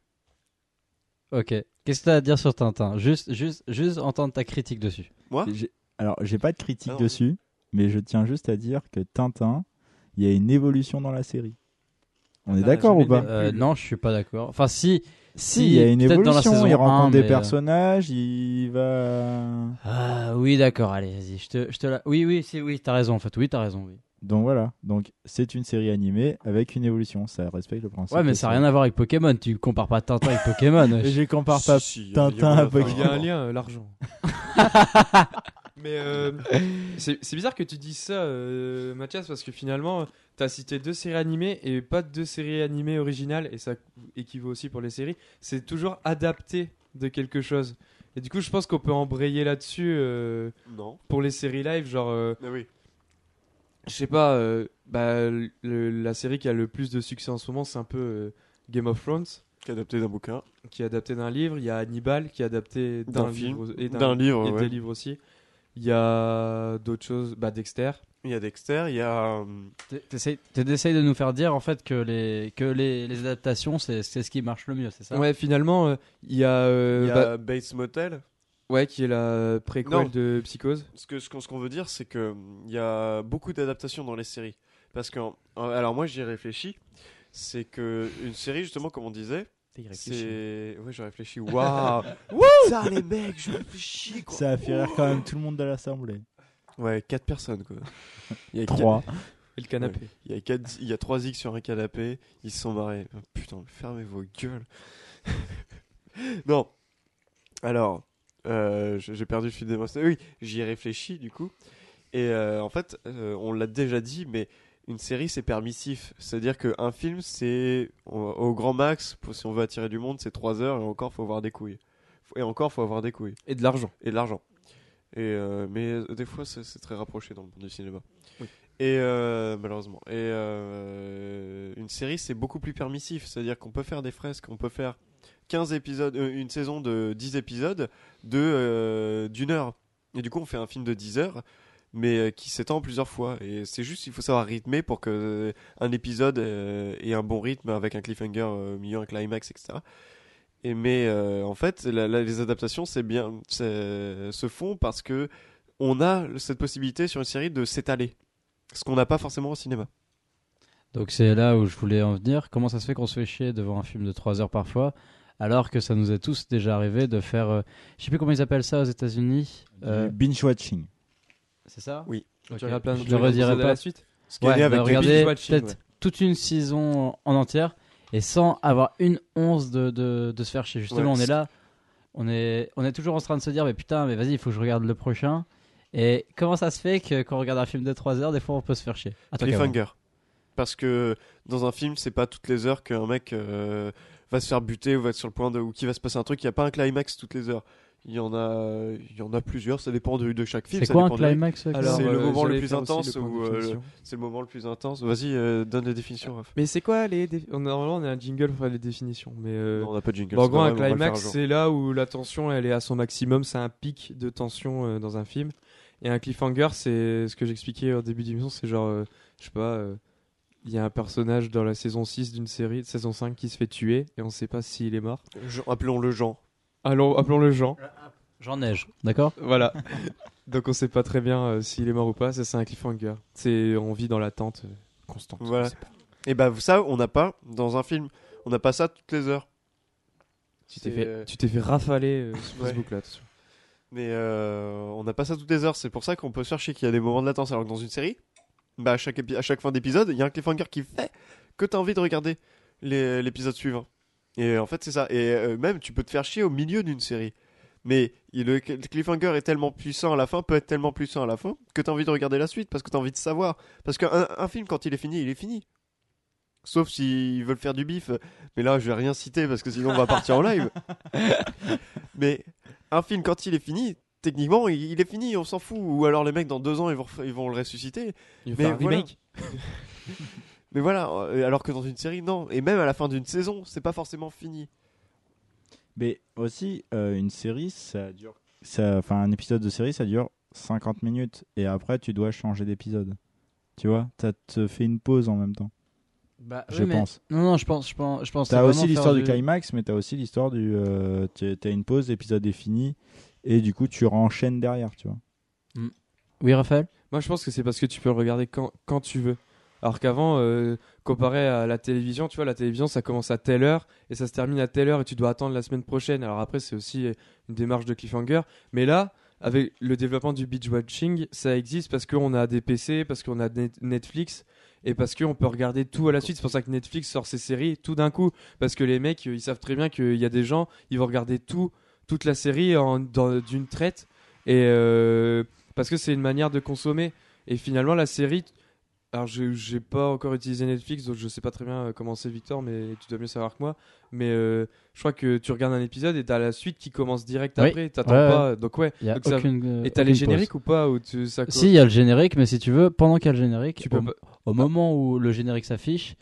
Ok. Qu'est-ce que t'as à dire sur Tintin? Juste, juste, juste entendre ta critique dessus. Moi? J'ai- Alors, j'ai pas de critique Ah dessus, mais je tiens juste à dire que Tintin, il y a une évolution dans la série. On est Ah, d'accord ou pas? Euh, non, je suis pas d'accord. Enfin, si. Si, il y a une peut-être dans la évolution. saison il rencontre 1, des euh, personnages, il va. Ah oui, d'accord. Allez, vas-y. Je te, je te la. Oui, oui, c'est oui. T'as raison. En fait, oui, t'as raison. Oui. Donc voilà. Donc c'est une série animée avec une évolution. Ça respecte le principe. Ouais, mais ça n'a rien à voir avec Pokémon. Tu compares pas Tintin avec Pokémon. Je compare pas. Si, si, Tintin à Pokémon. Il y a un lien, euh, l'argent. Mais euh, c'est bizarre que tu dises ça, euh, Mathias, parce que finalement, tu as cité deux séries animées et pas deux séries animées originales, et ça équivaut aussi pour les séries. C'est toujours adapté de quelque chose. Et du coup, je pense qu'on peut embrayer là-dessus euh, pour les séries live, genre, euh, oui. je sais pas, euh, bah, le- la série qui a le plus de succès en ce moment, c'est un peu euh, Game of Thrones. Qui est adapté d'un bouquin. qui est adapté d'un livre. Il y a Hannibal qui est adapté D'un livre et D'un livre, et ouais. des livres aussi. Il y a d'autres choses? Bah Dexter. Il y a Dexter, il y a. T'es- T'essayes de nous faire dire en fait que les, que les, les adaptations c'est c'est ce qui marche le mieux, c'est ça? Ouais, finalement, euh, il y a, euh, il y a bah, Bates Motel. ouais, qui est la préquelle Non. de Psychose. Ce que ce qu'on ce qu'on veut dire, c'est que hum, il y a beaucoup d'adaptations dans les séries. Parce que, alors moi, j'y réfléchis. C'est que une série, justement, comme on disait, c'est. Ouais, j'ai réfléchi. Waouh! Ça, les mecs, je réfléchis quoi! Ça a fait rire quand même tout le monde de l'assemblée. Ouais, 4 personnes quoi. Il y a 3. Et le canapé. Il y a quatre, il y a trois X sur un canapé, ils se sont marrés. Oh, putain, fermez vos gueules. non. Alors, euh, j'ai perdu le fil des. Oui, j'y ai réfléchi du coup. Et euh, en fait, euh, on l'a déjà dit, mais une série c'est permissif. C'est-à-dire qu'un film c'est au, grand max, pour- si on veut attirer du monde, c'est 3 heures et encore faut avoir des couilles. Et encore faut avoir des couilles Et de l'argent. et de l'argent. Et euh, mais euh, des fois c'est très rapproché dans le monde du cinéma. Oui. Et euh, malheureusement. Et euh, une série c'est beaucoup plus permissif, c'est-à-dire qu'on peut faire des fresques, on peut faire 15 épisodes, une saison de 10 épisodes de d'une heure. Et du coup on fait un film de 10 heures mais euh, qui s'étend plusieurs fois et c'est juste il faut savoir rythmer pour que euh, un épisode euh, ait un bon rythme avec un cliffhanger au milieu un climax etc et mais euh, en fait la- la- les adaptations c'est bien se font parce que on a cette possibilité sur une série de s'étaler ce qu'on n'a pas forcément au cinéma Donc c'est là où je voulais en venir. Comment ça se fait qu'on se fait chier devant un film de 3 heures parfois alors que ça nous est tous déjà arrivé de faire, euh, je sais plus comment ils appellent ça aux États-Unis. Euh, Binge watching. C'est ça Oui. Tu regardes plein de je le redirai pas. la suite. Ouais, avec binge watching, peut-être ouais. toute une saison en entière et sans avoir une once de, de, de se faire chier. Justement, Ouais, on est là, on est, on est toujours en train de se dire, mais putain, mais vas-y, il faut que je regarde le prochain. Et comment ça se fait que quand on regarde un film de 3 heures, des fois on peut se faire chier? Cliffhanger parce que dans un film c'est pas toutes les heures qu'un mec euh, va se faire buter ou va être sur le point de ou qu'il va se passer un truc il y a pas un climax toutes les heures il y en a il y en a plusieurs ça dépend de, de chaque film C'est quoi un de climax Alors, C'est le euh, moment le plus intense euh, c'est le moment le plus intense vas-y euh, donne les définitions Raph. Mais c'est quoi les Normalement, on a un jingle pour faire les définitions. Mais euh, Non, on n'a pas de jingle bon, en gros, un climax, c'est là où la tension elle est à son maximum. C'est un pic de tension euh, dans un film. Et un cliffhanger, c'est ce que j'expliquais au début d'émission. C'est genre, euh, je sais pas, euh, il y a un personnage dans la saison 6 d'une série, saison 5, qui se fait tuer et on sait pas s'il est mort. Appelons-le Jean Allons, appelons-le Jean. Jean Neige, d'accord? Voilà. Donc on sait pas très bien euh, s'il est mort ou pas. Ça, c'est un cliffhanger. C'est on vit dans l'attente euh, constante. Voilà. On sait pas. et bah ça on n'a pas dans un film on n'a pas ça toutes les heures Tu t'es C'est, fait, euh, tu t'es fait rafaler euh, sur Ouais. Facebook là. attention. Mais euh, on n'a pas ça toutes les heures. C'est pour ça qu'on peut chercher qu'il y a des moments de latence. Alors que dans une série, bah à, chaque épi- à chaque fin d'épisode, il y a un cliffhanger qui fait que tu as envie de regarder les- l'épisode suivant. Et en fait, c'est ça. Et euh, même, tu peux te faire chier au milieu d'une série. Mais le cliffhanger est tellement puissant à la fin, peut être tellement puissant à la fin, que tu as envie de regarder la suite parce que tu as envie de savoir. Parce qu'un un film, quand il est fini, il est fini. Sauf s'ils veulent faire du bif. Mais là, je vais rien citer parce que sinon on va partir en live. Mais un film, quand il est fini, techniquement, il, il est fini, on s'en fout. Ou alors les mecs, dans deux ans, ils vont, ils vont le ressusciter. Il va Mais faire un voilà. remake. Mais voilà, euh, alors que dans une série, non. Et même à la fin d'une saison, c'est pas forcément fini. Mais aussi, euh, une série, ça dure. Ça, enfin, un épisode de série, ça dure 50 minutes. Et après, tu dois changer d'épisode. Tu vois Ça te fait une pause en même temps, Bah, je pense. Non, non, je pense, je pense, je pense. T'as aussi l'histoire du du climax, mais t'as aussi l'histoire du. euh, tu- t'as une pause, l'épisode est fini. Et du coup, tu renchaînes derrière, tu vois. Oui, Raphaël? Moi, je pense que c'est parce que tu peux le regarder quand, quand tu veux. Alors qu'avant, euh, comparé à la télévision, tu vois, la télévision, ça commence à telle heure et ça se termine à telle heure et tu dois attendre la semaine prochaine. Alors après, c'est aussi une démarche de cliffhanger. Mais là, avec le développement du binge watching, ça existe parce qu'on a des PC, parce qu'on a Net- Netflix et parce qu'on peut regarder tout à la suite. C'est pour ça que Netflix sort ses séries tout d'un coup. Parce que les mecs, euh, ils savent très bien qu'il y a des gens, ils vont regarder tout, toute la série d'une traite. Et euh, parce que c'est une manière de consommer. Et finalement, la série. Alors, j'ai pas encore utilisé Netflix, donc je sais pas très bien euh, comment c'est, Victor, mais tu dois mieux savoir que moi. Mais euh, je crois que tu regardes un épisode et t'as la suite qui commence direct Oui. après. T'attends Ouais, pas. Donc, ouais. Il y a Donc aucune. euh, Et t'as les pause. génériques ou pas ou tu, ça Si, il y a le générique, mais si tu veux, pendant qu'il y a le générique, Tu peux au, pas- au moment où le générique s'affiche,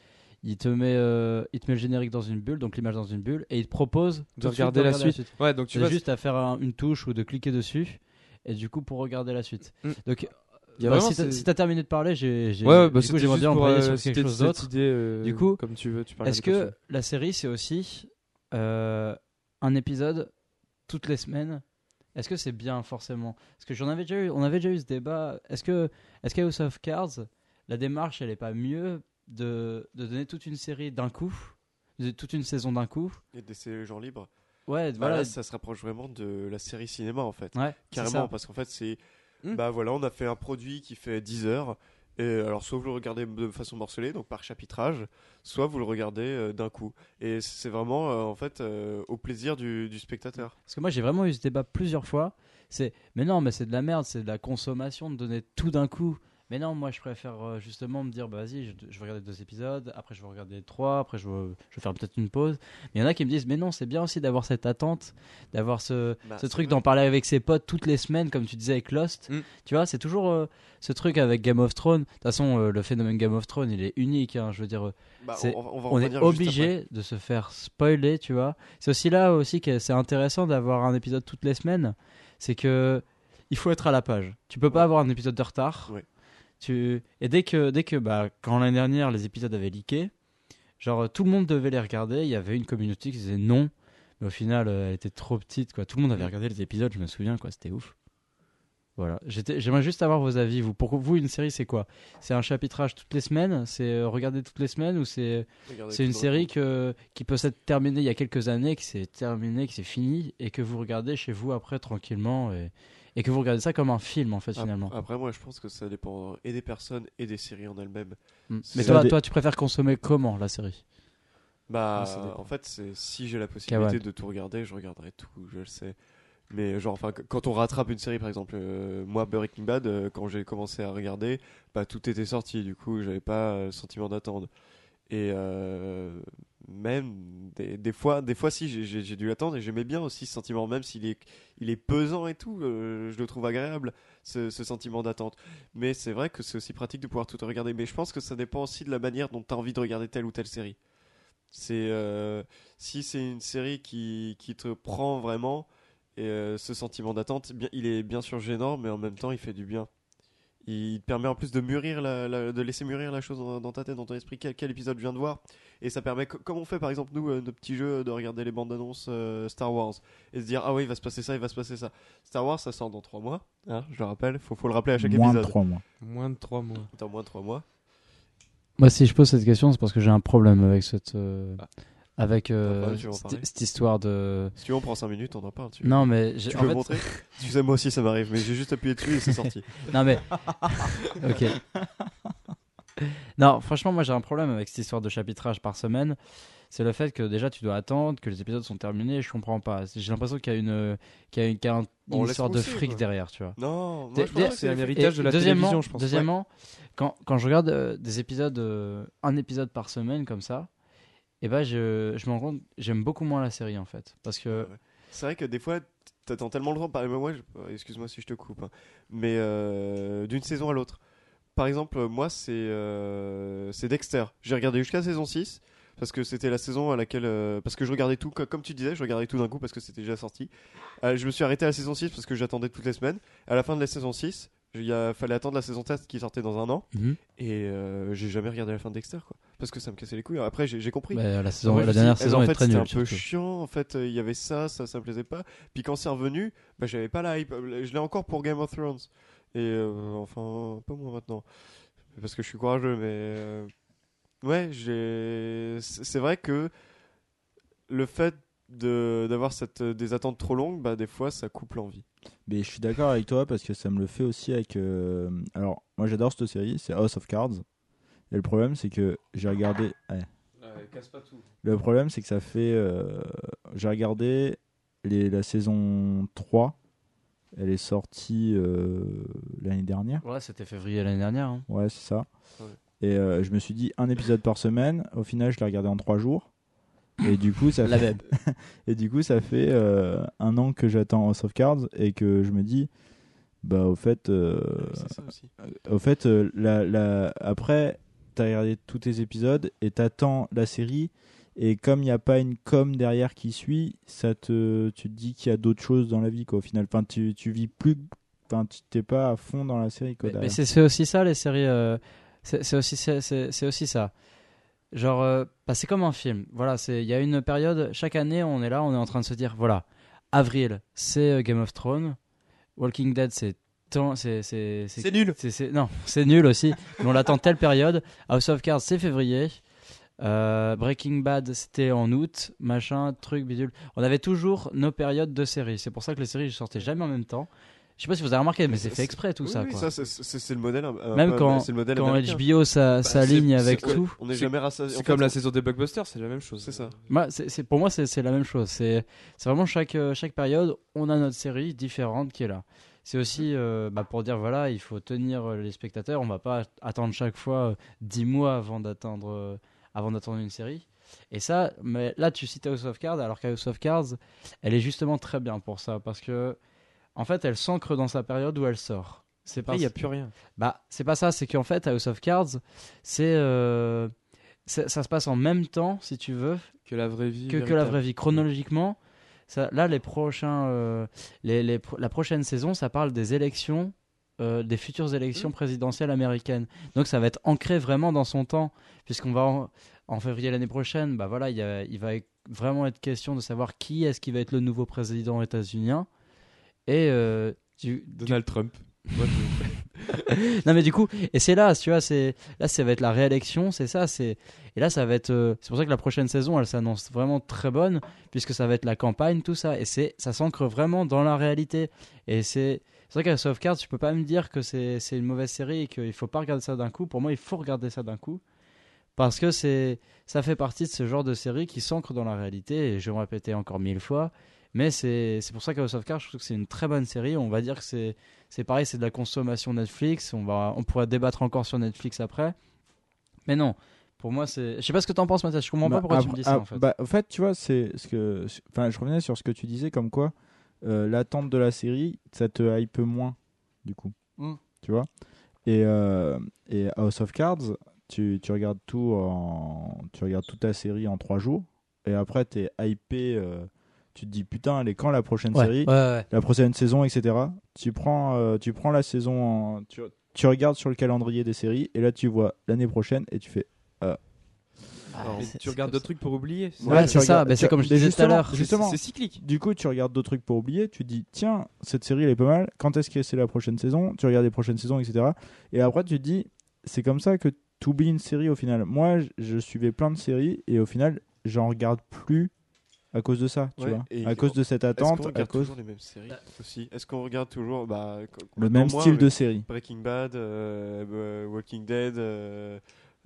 il te met, euh, il te met le générique dans une bulle, donc l'image dans une bulle, et il te propose De regarder la suite. Ouais, donc tu Tu vois, as juste à faire un- une touche ou de cliquer dessus, et du coup pour regarder la suite. Mm. Donc, y a bah, vraiment si t'as si terminé de parler, j'ai, j'ai- Ouais, bah, du coup j'aimerais bien pour, embrayer euh, sur quelque chose d'autre. euh, Du coup, comme tu veux, tu Est-ce que la série c'est aussi euh, un épisode toutes les semaines? Est-ce que c'est bien forcément? Parce que j'en avais déjà eu, on avait déjà eu ce débat. Est-ce que, est-ce qu'à House of Cards, la démarche elle est pas mieux de, de donner toute une série d'un coup, de- toute une saison d'un coup? Et de laisser les gens libres. Ouais, Bah voilà. là, ça se rapproche vraiment de la série cinéma en fait. ouais, Carrément, parce qu'en fait, c'est. Hmm. Bah voilà, on a fait un produit qui fait 10 heures. Et alors, soit vous le regardez de façon morcelée, donc par chapitrage, soit vous le regardez euh, d'un coup. Et c'est vraiment, euh, en fait, euh, au plaisir du, du spectateur. Parce que moi j'ai vraiment eu ce débat plusieurs fois. C'est, mais non, mais c'est de la merde, c'est de la consommation de donner tout d'un coup. Mais non, moi je préfère euh, justement me dire, bah vas-y, je, je vais regarder deux épisodes, après je vais regarder trois, après je vais, je vais faire peut-être une pause. Mais il y en a qui me disent, mais non, c'est bien aussi d'avoir cette attente, d'avoir ce, Bah, ce truc d'en parler avec ses potes toutes les semaines, comme tu disais avec Lost. Mm. Tu vois, c'est toujours euh, ce truc avec Game of Thrones. De toute façon, euh, le phénomène Game of Thrones, il est unique. hein, je veux dire, Bah, on, on va on est obligé de se faire spoiler, tu vois. C'est aussi là aussi que c'est intéressant d'avoir un épisode toutes les semaines. C'est que il faut être à la page. Tu peux pas avoir un épisode de retard. Ouais. Tu et dès que dès que bah quand l'année dernière les épisodes avaient leaké, genre tout le monde devait les regarder. Il y avait une communauté qui disait non, mais au final euh, elle était trop petite quoi. Tout le monde avait regardé les épisodes. Je me souviens quoi, c'était ouf. Voilà, j'aimerais juste avoir vos avis. Vous, pour vous, une série, c'est quoi? C'est un chapitrage toutes les semaines? C'est euh, regarder toutes les semaines? Ou c'est une série que, qui peut s'être terminée il y a quelques années, qui s'est terminée, qui s'est finie, et que vous regardez chez vous après tranquillement, et, et que vous regardez ça comme un film en fait finalement. Après, moi, je pense que ça dépend et des personnes et des séries en elles-mêmes. Mm. Mais toi, des- toi, tu préfères consommer comment la série? Bah, Ah, en fait, c'est si j'ai la possibilité Kawan. de tout regarder, je regarderai tout, je le sais. Mais genre, enfin, qu- quand on rattrape une série, par exemple, euh, moi, Breaking Bad, euh, quand j'ai commencé à regarder, bah, tout était sorti, du coup, j'avais pas euh, le sentiment d'attendre. Et euh, même des, fois, des fois, si j'ai- dû attendre, et j'aimais bien aussi ce sentiment, même s'il est, pesant et tout, euh, je le trouve agréable, ce, sentiment d'attente. Mais c'est vrai que c'est aussi pratique de pouvoir tout regarder. Mais je pense que ça dépend aussi de la manière dont tu as envie de regarder telle ou telle série. C'est euh, si c'est une série qui, te prend vraiment et euh, ce sentiment d'attente, il est bien sûr gênant, mais en même temps il fait du bien. Il te permet en plus de mûrir, la, la- de laisser mûrir la chose dans, dans ta tête, dans ton esprit, quel, quel épisode je viens de voir. Et ça permet, co- comme on fait par exemple nous, euh, nos petits jeux, de regarder les bandes annonces euh, Star Wars et se dire ah oui il va se passer ça, il va se passer ça. Star Wars ça sort dans 3 mois, hein, je le rappelle, faut, faut le rappeler à chaque Moins de épisode. 3 mois. Moins de 3 mois. Dans moins de 3 mois. Moi, si je pose cette question, c'est parce que j'ai un problème avec cette, euh, Ah. Avec euh, en cette, histoire de. Si tu veux, on prend 5 minutes, on en parle. Tu, Non, mais tu en peux fait- montrer Tu sais, moi aussi ça m'arrive, mais j'ai juste appuyé dessus et c'est sorti. Non mais. ok. Non, franchement, moi j'ai un problème avec cette histoire de chapitrage par semaine. C'est le fait que déjà tu dois attendre, que les épisodes sont terminés. Je comprends pas. J'ai l'impression qu'il y a une, qu'il y a une, qu'il y a un- Bon, une laisse histoire de fric derrière, tu vois. Non, c'est un héritage de la deuxièmement, télévision, je pense. Deuxièmement, quand, quand je regarde euh, des épisodes, euh, un épisode par semaine comme ça, et ben je, je me rends compte, j'aime beaucoup moins la série en fait, parce que Ouais. C'est vrai que des fois, t'attends tellement longtemps. Par moi, je- euh, excuse-moi si je te coupe, hein, mais euh, d'une saison à l'autre. Par exemple, moi, c'est euh, c'est Dexter. J'ai regardé jusqu'à saison 6 parce que c'était la saison à laquelle. euh, parce que je regardais tout, co- comme tu disais, je regardais tout d'un coup parce que c'était déjà sorti. Euh, je me suis arrêté à la saison 6 parce que j'attendais toutes les semaines. À la fin de la saison 6, il fallait attendre la saison 7 qui sortait dans un an. Mhm. Et euh, j'ai jamais regardé la fin de Dexter, quoi. Parce que ça me cassait les couilles. Après, j'ai compris. bah, la saison, dernière eh saison ben, en est fait, très c'était un peu surtout. chiant en fait il y avait ça ça ça me plaisait pas puis quand c'est revenu bah j'avais pas la hype je l'ai encore pour Game of Thrones et euh, enfin pas moi maintenant parce que je suis courageux mais euh, ouais j'ai c'est vrai que le fait de d'avoir des attentes trop longues bah des fois ça coupe l'envie Mais je suis d'accord avec toi parce que ça me le fait aussi avec. euh, Alors, moi j'adore cette série, c'est House of Cards. Et le problème, c'est que j'ai regardé. ouais. casse pas tout. Le problème, c'est que ça fait. euh, J'ai regardé les... la saison 3. Elle est sortie euh, l'année dernière. Ouais, c'était février l'année dernière. hein. Ouais, c'est ça. Ouais. Et euh, je me suis dit un épisode par semaine. Au final, je l'ai regardé en 3 jours. Et du coup, ça La fait, même. et du coup, ça fait euh, un an que j'attends House of Cards et que je me dis, bah au fait, euh, c'est ça aussi au fait, euh, la, la... après, t'as regardé tous tes épisodes et t'attends la série. Et comme il n'y a pas une com derrière qui suit, ça te, tu te dis qu'il y a d'autres choses dans la vie, quoi, au final. Enfin, tu, tu vis plus. Enfin, tu t'es pas à fond dans la série, quoi. Mais, c'est aussi ça les séries. euh, c'est aussi c'est- aussi ça. Genre, euh, bah, c'est comme un film. Voilà, c'est il y a une période. Chaque année, on est là, on est en train de se dire, voilà, avril, c'est euh, Game of Thrones. Walking Dead, c'est c'est c'est C'est nul. c'est- c'est- non, c'est nul aussi. mais on l'attend telle période. House of Cards, c'est février. Euh, Breaking Bad, c'était en août, machin, truc, bidule. On avait toujours nos périodes de séries. C'est pour ça que les séries ne sortaient jamais en même temps. Je sais pas si vous avez remarqué, mais c'est fait exprès tout Oui, ça. oui, quoi. ça, c'est- c'est c'est le modèle. Même peu- quand- c'est le modèle Quand américain. HBO Bah, s'aligne c'est- avec c'est- tout. On n'est C'est- jamais rassasié. C'est comme fait, la on- saison des blockbusters, c'est la même chose. C'est ça. C'est- pour moi, c'est, c'est la même chose. C'est, c'est vraiment chaque, euh, chaque période, on a notre série différente qui est là. C'est aussi euh, bah, pour dire, voilà, il faut tenir euh, les spectateurs. On va pas attendre chaque fois euh, 10 mois avant d'attendre, euh, avant d'attendre une série. Et ça, mais là, tu cites House of Cards, alors qu'House of Cards, elle est justement très bien pour ça. Parce que, en fait, elle s'ancre dans sa période où elle sort. C'est pas, il n'y a plus rien. bah, c'est pas ça, c'est qu'en fait, House of Cards, c'est, euh, c'est- ça se passe en même temps, si tu veux, Que la vraie vie. que, que la vraie vie. Chronologiquement, ça, là, les prochains, euh, les, les pro- la prochaine saison, ça parle des élections, euh, des futures élections présidentielles américaines. Donc, ça va être ancré vraiment dans son temps, puisqu'on va en, en février l'année prochaine, bah voilà, il, y a- il va vraiment être question de savoir qui est-ce qui va être le nouveau président états-unien. Et euh, du, du- Donald Trump. Je- non mais du coup et c'est là tu vois c'est là ça va être la réélection c'est ça c'est et là ça va être euh, c'est pour ça que la prochaine saison elle s'annonce vraiment très bonne puisque ça va être la campagne tout ça et c'est ça s'ancre vraiment dans la réalité. Et c'est c'est vrai qu'à Softcard tu peux pas me dire que c'est c'est une mauvaise série et qu'il faut pas regarder ça d'un coup. Pour moi il faut regarder ça d'un coup parce que c'est ça fait partie de ce genre de série qui s'ancre dans la réalité et je vais me répéter encore mille fois mais c'est c'est pour ça qu'House of Cards je trouve que c'est une très bonne série on va dire que c'est c'est pareil, c'est de la consommation Netflix. On va, on pourrait débattre encore sur Netflix après. Mais non, pour moi, c'est. Je sais pas ce que t'en penses, Mathias. Je comprends Bah, pas pourquoi tu me dis ça ah, en fait. bah, en fait, tu vois, c'est ce que. Enfin, je revenais sur ce que tu disais, comme quoi euh, l'attente de la série, ça te hype moins, du coup. Mm. Tu vois? Et, euh, et House of Cards, tu, tu regardes tout en. Tu regardes toute ta série en trois jours, et après, t'es hypé. euh, tu te dis, putain, elle est quand la prochaine ouais, série ouais, ouais. la prochaine saison, etc. Tu prends, euh, tu prends la saison, en- tu, tu regardes sur le calendrier des séries, et là tu vois l'année prochaine, et tu fais. Mais c'est- tu regardes d'autres trucs pour oublier. Ouais, c'est ça. c'est comme je disais tout à justement, l'heure. C'est- Justement. C'est cyclique. Du coup, tu regardes d'autres trucs pour oublier, tu te dis, tiens, cette série elle est pas mal, quand est-ce que c'est la prochaine saison? Tu regardes les prochaines saisons, etc. Et après, tu te dis, c'est comme ça que tu oublies une série au final. Moi, je, je suivais plein de séries, et au final, j'en regarde plus à cause de ça, tu Ouais, vois. et À cause de cette Est-ce attente, qu'on à regarde cause toujours les mêmes séries aussi? Est-ce qu'on regarde toujours bah, le même moi, style de série. Breaking Bad, euh, euh, Walking Dead, euh,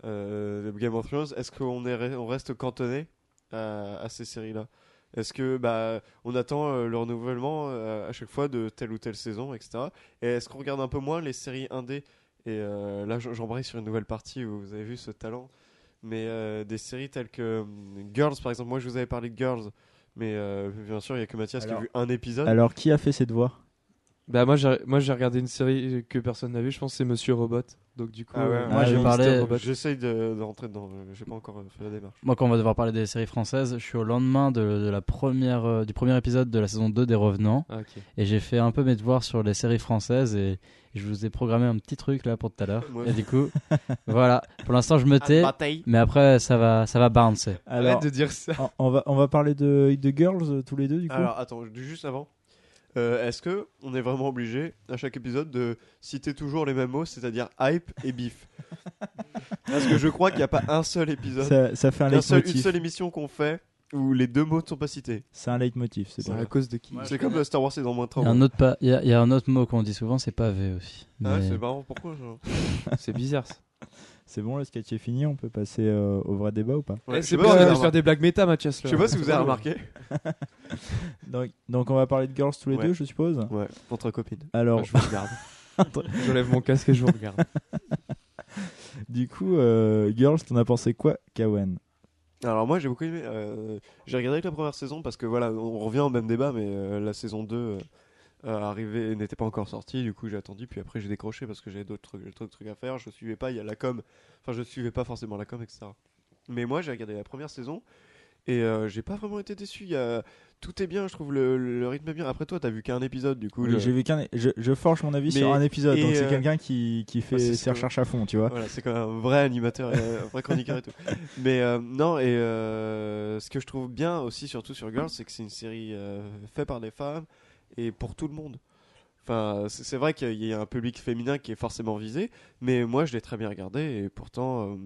euh, Game of Thrones Est-ce qu'on est, on reste cantonné à, à ces séries-là? Est-ce que bah on attend euh, le renouvellement euh, à chaque fois de telle ou telle saison, etc. Et est-ce qu'on regarde un peu moins les séries indé Et euh, là, j'embraye sur une nouvelle partie où vous avez vu ce talent. Mais euh, des séries telles que hum, Girls, par exemple, moi je vous avais parlé de Girls, mais euh, bien sûr, il n'y a que Mathias qui a vu un épisode. Alors, qui a fait ses devoirs Bah moi j'ai moi j'ai regardé une série que personne n'a vue, je pense que c'est Monsieur Robot. Donc du coup Ah ouais. euh, Moi, j'ai Mister parlé-. J'essaye de, de rentrer dedans, j'ai pas encore euh, fait la démarche. Moi, quand on va devoir parler des séries françaises, je suis au lendemain de, de la première, euh, du premier épisode de la saison 2 des Revenants. Ah. Et j'ai fait un peu mes devoirs sur les séries françaises. Et je vous ai programmé un petit truc là pour tout à l'heure. Ouais. Et du coup, voilà. Pour l'instant, je me tais. Mais après, ça va, ça va bouncer. Alors, Arrête de dire ça. on- on va, on va parler de, de Girls tous les deux, du coup. Alors attends, juste avant. Euh, Est-ce que on est vraiment obligé à chaque épisode de citer toujours les mêmes mots, c'est-à-dire hype et beef Parce que je crois qu'il n'y a pas un seul épisode, ça, ça fait un il y a un seul- une seule émission qu'on fait où les deux mots ne sont pas cités. C'est un leitmotiv, c'est C'est bien. à cause de qui? C'est comme Star Wars saison moins Il y, a 30. un autre pa- il y a- il y a un autre mot qu'on dit souvent, c'est pavé aussi. Ah ouais, c'est marrant, pourquoi genre C'est bizarre. ça. C'est bon, le sketch est fini, on peut passer euh, au vrai débat ou pas Ouais, Eh, c'est de vous avez faire des blagues méta Mathias Je sais pas si vous avez remarqué. donc, donc on va parler de Girls tous les Ouais. deux, je suppose Ouais, entre copines. Alors, je vous regarde. je lève mon casque et je vous regarde. du coup, euh, Girls, t'en as pensé quoi, Kawen? Alors moi j'ai beaucoup aimé. euh, j'ai regardé que la première saison parce que voilà, on revient au même débat, mais euh, la saison 2 euh, arrivait, n'était pas encore sorti. Du coup, j'ai attendu. Puis après, j'ai décroché parce que j'avais d'autres trucs, d'autres trucs à faire. Je suivais pas. Il y a la com. Enfin, je suivais pas forcément la com, etc. Mais moi, j'ai regardé la première saison et euh, j'ai pas vraiment été déçu. Il y a... Tout est bien, je trouve. Le, le rythme est bien. Après, toi, t'as vu qu'un épisode, du coup. Oui, J'ai vu qu'un. Je, je forge mon avis Mais- sur un épisode, donc c'est euh, quelqu'un qui, qui fait ses recherches à fond, tu vois. Voilà, c'est quand même un vrai animateur, et un vrai chroniqueur et tout. Mais euh, non, et ce que je trouve bien aussi, surtout sur Girls, c'est que c'est une série faite par des femmes et pour tout le monde. Enfin, c'est vrai qu'il y a un public féminin qui est forcément visé, mais moi je l'ai très bien regardé et pourtant, euh,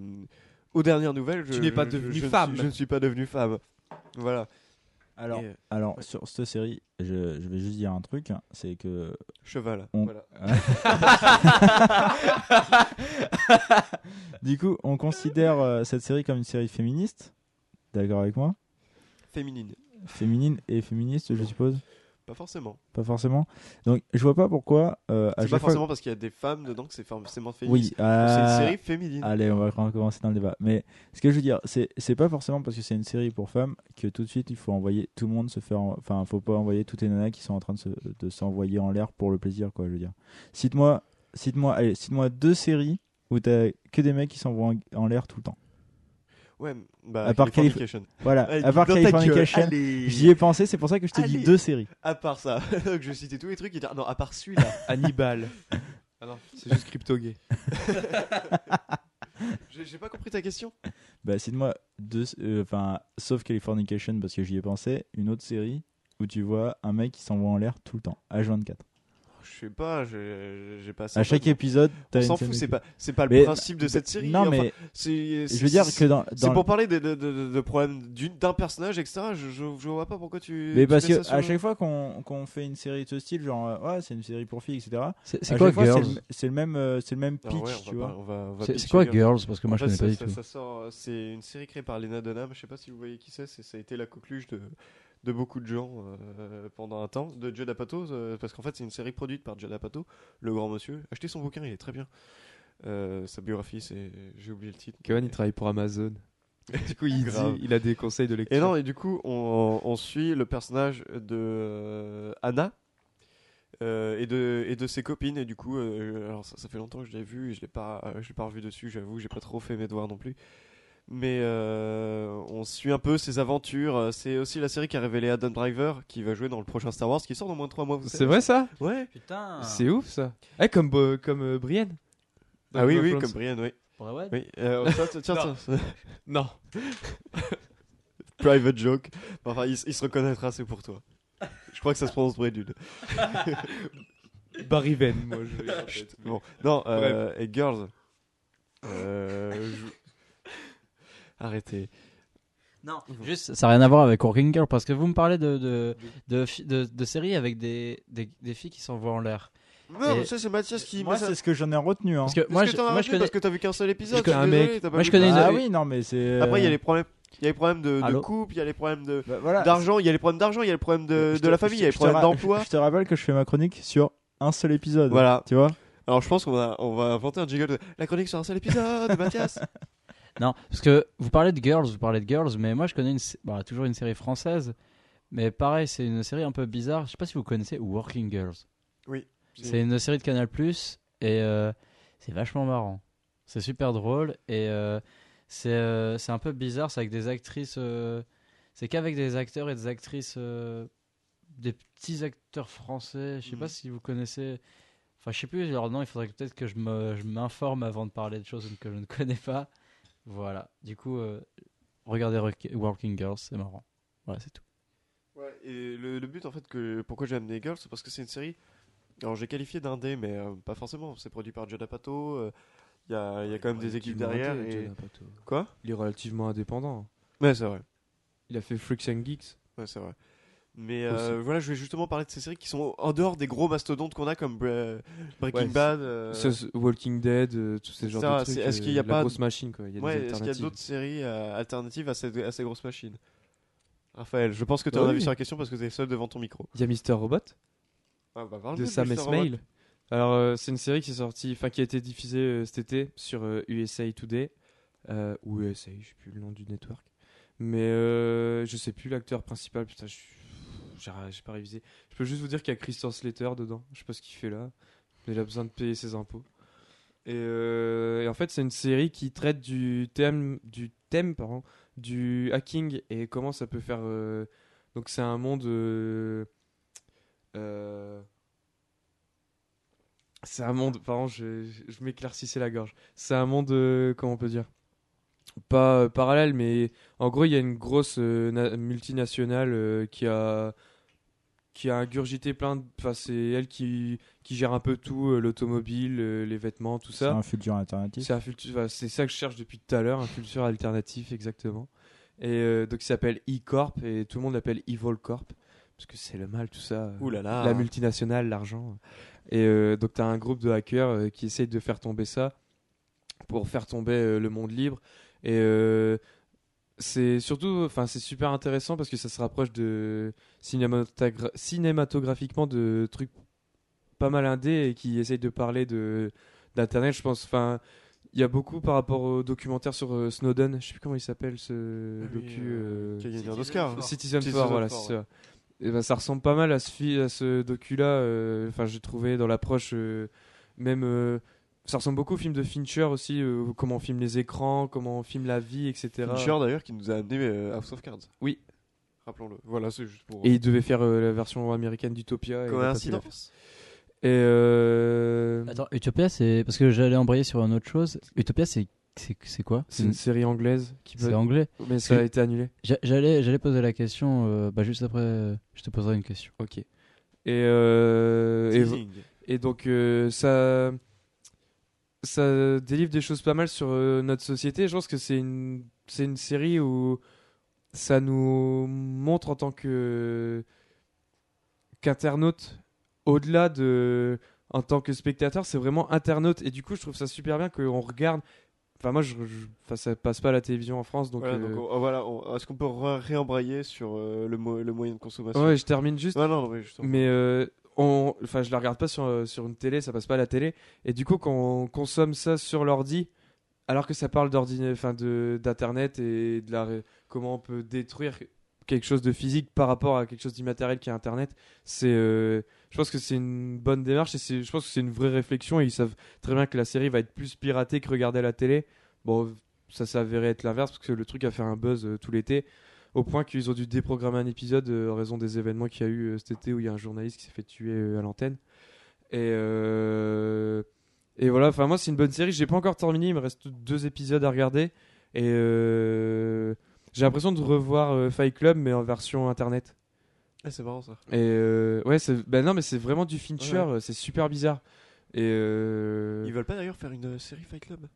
aux dernières nouvelles, je, Tu n'es pas devenue femme. suis- je ne suis pas devenu femme. Voilà. Alors, Et, euh, alors sur cette série, je, je vais juste dire un truc, c'est que cheval. On- Voilà. du coup, on considère euh, cette série comme une série féministe. D'accord avec moi? Féminine. Féminine et féministe, je suppose? Pas forcément. Pas forcément. Donc, je vois pas pourquoi. euh, C'est pas fois- forcément parce qu'il y a des femmes dedans que c'est forcément féministe. Oui, C'est une euh, série féminine. Allez, on va recommencer dans le débat. Mais ce que je veux dire, c'est pas forcément parce que c'est une série pour femmes que tout de suite il faut envoyer tout le monde se faire. Enfin, faut pas envoyer toutes les nanas qui sont en train de se- de s'envoyer en l'air pour le plaisir, quoi. Je veux dire. Cite-moi, cite-moi, allez, cite-moi deux séries où t'as que des mecs qui s'envoient en, en l'air tout le temps. Ouais, bah, À part Californication. Voilà. À part Californication, j'y ai pensé. C'est pour ça que je dis Allez. deux séries. À part ça, donc je citais tous les trucs. Et non, à part celui-là. Hannibal. ah non, c'est juste crypto gay. J'ai pas compris ta question. Bah, cite-moi deux. euh, Enfin, sauf Californication parce que j'y ai pensé. Une autre série où tu vois un mec qui s'envoie en l'air tout le temps. H24. Je sais pas, j'ai pas ça. À chaque épisode, t'as On s'en fout, c'est pas, c'est pas le principe de cette série. Non, mais je veux dire que dans. C'est pour parler de, problèmes d'un personnage, etc. Je, vois pas pourquoi tu. Mais parce que à chaque fois qu'on qu'on fait une série de ce style, genre euh, ouais, c'est une série pour filles, etc. C'est quoi Girls le- C'est le même, c'est le même pitch, tu vois. C'est quoi Girls. Parce que moi je connais pas du tout. ça sort, euh, c'est une série créée par Lena Dunham. Je sais pas si vous voyez qui c'est. c'est- Ça a été la coqueluche de, de beaucoup de gens euh, pendant un temps. De Judd Apatow, euh, parce qu'en fait, c'est une série produite par Judd Apatow, le grand monsieur. Achetez son bouquin, il est très bien. Euh, sa biographie, c'est. J'ai oublié le titre. Kevin, il travaille pour Amazon. Du coup, il, Grave. dit, il a des conseils de lecture. Et non, et du coup, on, on suit le personnage de euh, Anna. euh, et, de, et de ses copines et du coup euh, alors ça, ça fait longtemps que je l'ai vu et je l'ai pas euh, je l'ai pas revu dessus j'avoue j'ai pas trop fait mes devoirs non plus mais euh, on suit un peu ses aventures c'est aussi la série qui a révélé Adam Driver qui va jouer dans le prochain Star Wars qui sort dans moins de 3 mois vous C'est savez vrai ça? Ouais Putain C'est ouf ça. Eh, comme, Bo- comme euh, Brienne. Dans ah oui oui comme Brian oui Ouais, oui euh, tiens, tiens, tiens, Non. tiens. Non. private joke enfin il, il se reconnaîtra c'est pour toi je crois que ça se prononce Bredud Barry Venn, moi je vais. Bon, non, euh, et Girls. Euh, je- Arrêtez. Non, juste, ça n'a rien à voir avec Working Girl parce que vous me parlez de, de, de, de, de séries avec des, des, des filles qui s'envoient en l'air. Non, mais ça c'est Mathias qui. Moi, c'est ce que j'en ai retenu. Hein. Parce que moi, que je, moi, je connais. parce que t'as vu qu'un seul épisode. Je connais un mec. Moi, je connais Ah oui, non, mais c'est. Après, il y a euh, les problèmes. Il y a les problèmes de, de couple, il y a les problèmes de bah, voilà. d'argent, il y a les problèmes d'argent, il y a les problèmes de, de la famille, il y a les problèmes d'emploi. Je, je te rappelle que je fais ma chronique sur un seul épisode. Voilà. Tu vois? Alors je pense qu'on va on va inventer un jingle de la chronique sur un seul épisode, Mathias. Non, parce que vous parlez de Girls, vous parlez de Girls, mais moi je connais une, bah, toujours une série française. Mais pareil, c'est une série un peu bizarre. Je sais pas si vous connaissez Working Girls. Oui. C'est une série de Canal Plus et euh, c'est vachement marrant. C'est super drôle et euh, c'est euh, un peu bizarre. C'est avec des actrices. euh, c'est qu'avec des acteurs et des actrices, des petits acteurs français. Je sais Mhm. pas si vous connaissez. Enfin, je sais plus leur nom. Il faudrait peut-être que je me je m'informe avant de parler de choses que je ne connais pas. Voilà. Du coup, euh, regardez Rock- Working Girls, c'est marrant. Voilà, c'est tout. Ouais, et le, le but en fait que pourquoi j'ai amené Girls, c'est parce que c'est une série. Alors j'ai qualifié d'indé, mais euh, pas forcément. C'est produit par Judd Apatow. euh, Il y a, il y a quand même des équipes derrière. Et... Quoi? Il est relativement indépendant. Ouais, c'est vrai. Il a fait Freaks and Geeks. Ouais, c'est vrai. Mais euh, voilà, je vais justement parler de ces séries qui sont en dehors des gros mastodontes qu'on a comme Bre- Breaking Ouais, Bad. euh, Walking Dead, euh, tous ces genres de trucs. Est-ce euh, qu'il y a pas grosse machine quoi. Il y a ouais, est-ce qu'il y a d'autres séries euh, alternatives à ces, à ces grosses machines? Raphaël, je pense que tu Bah en as oui. vu sur la question parce que tu es seul devant ton micro. Il y a Mister Robot Ah, bah, de nous Sam. Esmail. Alors euh, c'est une série qui est sortie, enfin qui a été diffusée euh, cet été sur euh, USA Today euh, ou USA, je sais plus le nom du network. Mais euh, je sais plus l'acteur principal. Putain, je suis- j'ai pas révisé. Je peux juste vous dire qu'il y a Christian Slater dedans. Je sais pas ce qu'il fait là. Mais il a besoin de payer ses impôts. Et, euh, en fait, c'est une série qui traite du thème, du thème pardon, du hacking et comment ça peut faire. euh, Donc, c'est un monde. euh, C'est un monde. Pardon, je, je, m'éclaircissais la gorge. C'est un monde. comment on peut dire? Pas parallèle, mais en gros, il y a une grosse na- multinationale qui a qui a ingurgité plein de. Enfin, c'est elle qui, qui gère un peu tout, euh, l'automobile, euh, les vêtements, tout C'est ça. un futur alternatif. C'est un futur- enfin, c'est ça que je cherche depuis tout à l'heure, un futur alternatif, exactement. Et euh, donc, il s'appelle E-Corp et tout le monde l'appelle Evil Corp. Parce que c'est le mal, tout ça. Ouh là là. La multinationale, l'argent. Et euh, donc, tu as un groupe de hackers euh, qui essayent de faire tomber ça pour faire tomber euh, le monde libre. Et euh, c'est surtout, enfin, c'est super intéressant parce que ça se rapproche de cinématogra- cinématographiquement de trucs pas mal indés et qui essayent de parler de d'internet. Je pense, enfin, il y a beaucoup par rapport au documentaire sur euh, Snowden. Je sais plus comment il s'appelle ce Oui, docu. euh, euh, qui a gagné un Oscar. Citizen Citizen 4, voilà, Four, c'est ça. Et ben, ça ressemble pas mal à ce, à ce docu-là. euh, Enfin, j'ai trouvé dans l'approche, même. Euh, ça ressemble beaucoup au film de Fincher aussi, euh, comment on filme les écrans, comment on filme la vie, etc. Fincher d'ailleurs qui nous a amené euh, House of Cards. Oui. Rappelons-le. Voilà, c'est juste pour. Et il devait faire euh, la version américaine d'Utopia. Coïncidence Et euh, Attends, Utopia, c'est. Parce que j'allais embrayer sur une autre chose. Utopia, c'est. C'est quoi? C'est une série anglaise qui C'est peut... anglais. Mais ça a été annulé. J'a- J'allais j'allais poser la question. euh, bah, juste après, euh, je te poserai une question. Ok. Et, euh, et, donc euh, ça ça délivre des choses pas mal sur euh, notre société. Je pense que c'est une c'est une série où ça nous montre en tant que qu'internaute au-delà de en tant que spectateur, c'est vraiment internaute et du coup, je trouve ça super bien qu'on regarde Enfin, moi, je, je- enfin, ça passe pas à la télévision en France, donc. Voilà, euh, donc, on- voilà, on- est-ce qu'on peut réembrayer sur euh, le, mo- le moyen de consommation? Ouais, je termine juste. Non, non, oui. Mais euh, on, enfin, je la regarde pas sur, euh, sur une télé, ça passe pas à la télé. Et du coup, quand on consomme ça sur l'ordi, alors que ça parle d'internet et de la, comment on peut détruire quelque chose de physique par rapport à quelque chose d'immatériel qui est internet, c'est, euh, je pense que c'est une bonne démarche et je pense que c'est une vraie réflexion. Et ils savent très bien que la série va être plus piratée que regardée à la télé. Bon, ça s'avérait être l'inverse parce que le truc a fait un buzz euh, tout l'été au point qu'ils ont dû déprogrammer un épisode euh, en raison des événements qu'il y a eu euh, cet été où il y a un journaliste qui s'est fait tuer euh, à l'antenne. Et, et voilà, enfin moi c'est une bonne série, j'ai pas encore terminé, il me reste deux épisodes à regarder. Et j'ai l'impression de revoir Fight Club mais en version internet. Ah, c'est marrant ça. Et euh, ouais, c'est ben non mais c'est vraiment du Fincher, Ouais. c'est super bizarre. Et euh, Ils veulent pas d'ailleurs faire une série Fight Club?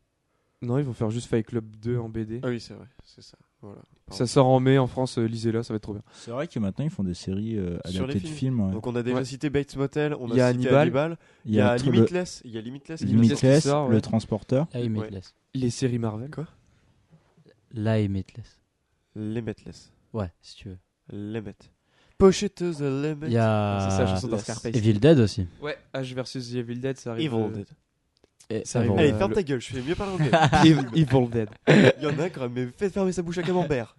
Non, ils vont faire juste Fight Club 2 en BD. Ah oui, c'est vrai, c'est ça. Voilà. Ça sort en mai en France, euh, lisez-la, ça va être trop bien. C'est vrai que maintenant ils font des séries euh, Sur les adaptées de films. films. ouais. Donc on a déjà Ouais. cité Bates Motel, on a, Il y a cité Hannibal. Hannibal, il y a, tout le- Limitless, il y a Limitless. qui Limitless qui Limitless, sort, ouais. le transporteur. Limitless. Les séries Marvel. Quoi? Limitless. Limitless. Ouais, si tu veux. Limit. Push it to the limit. Il y a C'est ça, la chanson Yes. d'Scarface. Evil Dead aussi. Ouais, H versus The Evil Dead, ça arrive. Evil euh, Dead. Et Ça arrive, Evil Allez, Euh, ferme le- ta gueule, je fais mieux parler anglais. Evil Dead. Il y en a quand même, mais faites fermer sa bouche à camembert.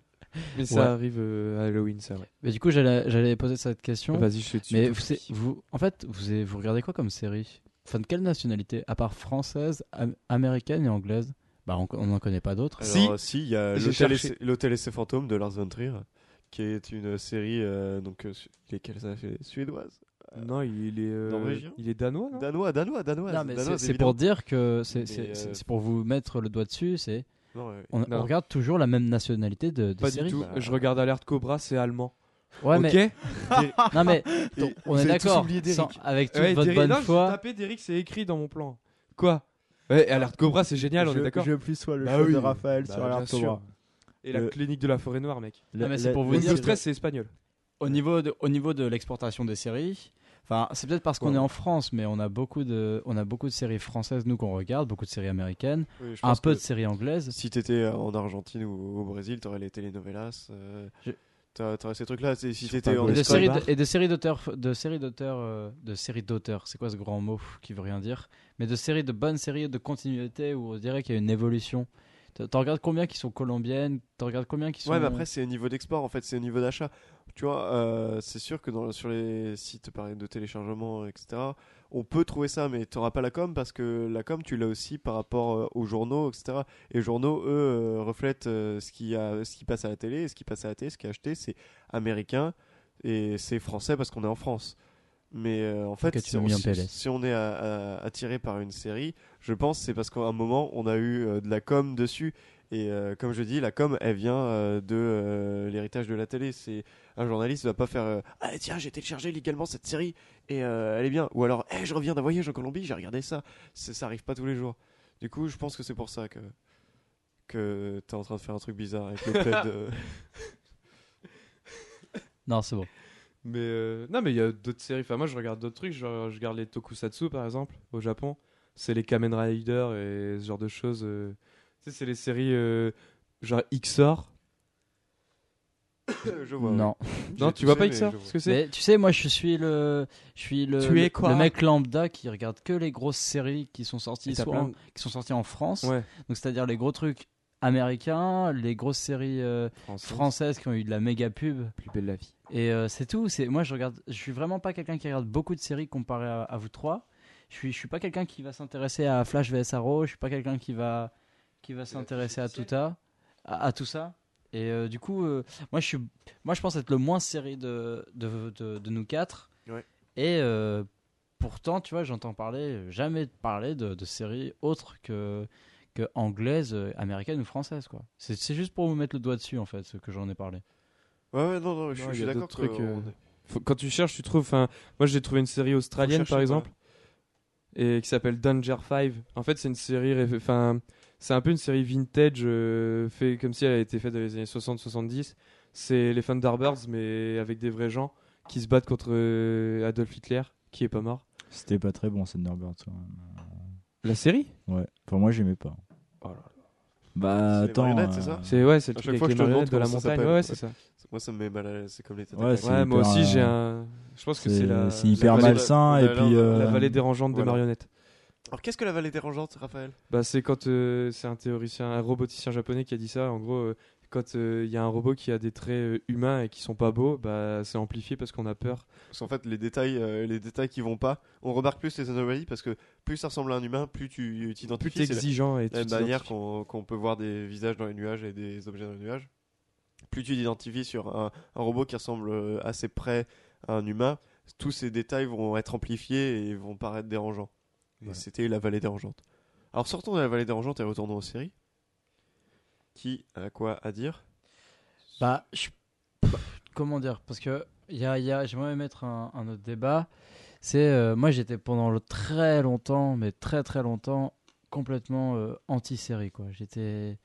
Mais ça Ouais. arrive euh, à Halloween, ça, ouais. Mais du coup, j'allais poser cette question. Vas-y, je dessus. Mais vous, en fait, vous, avez- vous regardez quoi comme série? Enfin, de quelle nationalité? À part française, am- américaine et anglaise? Bah, on n'en connaît pas d'autres. Si, il y a l'hôtel et, ses- fantômes de Lars von Trier, qui est une série euh, donc euh, lesquelles ça fait suédoise, Non, il est. euh, Norvégien Il est danois, non? Danois, danois, danois. Non, mais c'est- pour dire que c'est euh, c'est- c'est pour vous mettre le doigt dessus. C'est Non, ouais. on, on regarde toujours la même nationalité de, de Pas série. du tout. Bah, Je regarde Alerte Cobra, c'est allemand. Ouais, ok mais non, mais Et on est d'accord. Avec toute Ouais, votre Derrick- bonne non, foi. tapé Derrick, c'est écrit dans mon plan. Quoi? Ouais, Alerte Cobra, c'est génial, on je, est d'accord Je plus sois le Bah show oui. de Raphaël Bah, sur Alerte. Cobra. Et la Le- clinique de la forêt noire, mec. Non, mais c'est pour vous le- dire que- 13, c'est espagnol. Au niveau de, au niveau de l'exportation des séries, enfin, c'est peut-être parce qu'on Ouais. est en France, mais on a beaucoup de, on a beaucoup de séries françaises nous qu'on regarde, beaucoup de séries américaines, Oui, un peu de séries anglaises. Si t'étais en Argentine ou au Brésil, t'aurais les telenovelas. Euh, Je- t'aurais, ces trucs-là. Si t'étais ta en Et de séries, et de séries d'auteurs, de séries d'auteurs, euh, de séries d'auteurs. C'est quoi ce grand mot qui veut rien dire? Mais de séries, de bonnes séries de continuité où on dirait qu'il y a une évolution. T'en regardes combien qui sont colombiennes? T'en regardes combien qui sont. Ouais, mais après, c'est au niveau d'export, en fait, c'est au niveau d'achat. Tu vois, euh, c'est sûr que dans, sur les sites par exemple, de téléchargement, etc., on peut trouver ça, mais tu n'auras pas la com parce que la com, tu l'as aussi par rapport euh, aux journaux, etc. Et les journaux, eux, euh, reflètent ce, qui a, ce qui passe à la télé. Ce qui passe à la télé, ce qui est acheté, c'est américain et c'est français parce qu'on est en France. Mais euh, en fait, tu si, on, si- si est à- à- attiré par une série, je pense que c'est parce qu'à un moment, on a eu euh, de la com dessus. Et euh, comme je dis, la com, elle vient de l'héritage de la télé. C'est un journaliste va pas faire ah tiens j'ai téléchargé légalement cette série et elle est bien ou alors Eh, je reviens d'un voyage en Colombie j'ai regardé ça. Ça arrive pas tous les jours. Du coup, je pense que c'est pour ça que que t'es en train de faire un truc bizarre avec le plaid. Non, c'est bon. Mais euh, non, mais il y a d'autres séries. Enfin, moi, je regarde d'autres trucs. Je, je regarde les tokusatsu, par exemple, au Japon. C'est les Kamen Rider et ce genre de choses. euh. Tu sais, c'est les séries euh, genre XOR. je vois. non. Non, tu vois pas XOR. Ce que c'est? Mais tu sais, moi, je suis le, je suis le, Tu es le- quoi? le mec lambda qui regarde que les grosses séries qui sont Et sorties, t'as soit plein en- qui sont sorties en France. Ouais. Donc, c'est-à-dire les gros trucs américains, les grosses séries euh, françaises qui ont eu de la méga pub. Plus belle la vie. Et euh, c'est tout. C'est moi, je regarde. Je suis vraiment pas quelqu'un qui regarde beaucoup de séries comparé à, à vous trois. Je suis, je suis pas quelqu'un qui va s'intéresser à Flash vs Arrow. Je suis pas quelqu'un qui va, qui va s'intéresser à tout ça, à, à tout ça. Et euh, du coup, moi, je suis, moi, je pense être le moins série de, de, de, de nous quatre. Ouais. Et pourtant, tu vois, j'entends parler, jamais parler de, de séries autres que que anglaises, euh, américaines ou françaises, quoi. C'est c'est juste pour vous mettre le doigt dessus, en fait, ce que j'en ai parlé. Ouais, ouais, non, non, je, Non, suis- je d'accord. d'autres trucs, que euh, Faut- quand tu cherches, tu trouves. Enfin, moi, j'ai trouvé une série australienne, par quoi. exemple, et qui s'appelle Danger 5. En fait, c'est une série. Enfin, c'est un peu une série vintage, euh, fait comme si elle a été faite dans les années 60-70. C'est les Thunderbirds, mais avec des vrais gens qui se battent contre euh, Adolf Hitler, qui est pas mort. C'était pas très bon, Thunderbirds. quand même. La série Ouais. Enfin, moi, j'aimais pas. Oh là là. Bah, C'est les attends. marionnettes, c'est ça C'est ouais, c'est le truc avec fois les que je te demande marionnettes de la comment ça montagne. s'appelle. Ouais, ouais, c'est ça. Moi, ça me met mal à l'aise. C'est comme les têtes Ouais, c'est moi hyper, aussi, euh, j'ai un. Je pense que c'est la. C'est hyper vallée- malsain, la- et la- puis. la- euh, La vallée dérangeante des Voilà. marionnettes. Alors, qu'est-ce que la vallée dérangeante, Raphaël? Bah, c'est quand euh, c'est un théoricien, un roboticien japonais qui a dit ça. En gros, euh, quand il y a un robot qui a des traits euh, humains et qui sont pas beaux, bah, c'est amplifié parce qu'on a peur. Parce qu'en fait, les détails, euh, les détails qui vont pas, on remarque plus les anomalies parce que plus ça ressemble à un humain, plus tu Plus t'identifies. t'es C'est la- exigeant et la même manière qu'on peut voir des visages dans les nuages et des objets dans les nuages. Plus tu t'identifies sur un, un robot qui ressemble euh, assez près à un humain, tous ces détails vont être amplifiés et vont paraître dérangeants. C'était la vallée dérangeante. Alors sortons de la vallée dérangeante et retournons aux séries. Qui a quoi à dire? Bah, comment dire? Parce que y a, y a, j'aimerais mettre un, autre débat. C'est euh, moi, j'étais pendant très longtemps, mais très très longtemps, complètement euh, anti-série. Quoi. J'étais,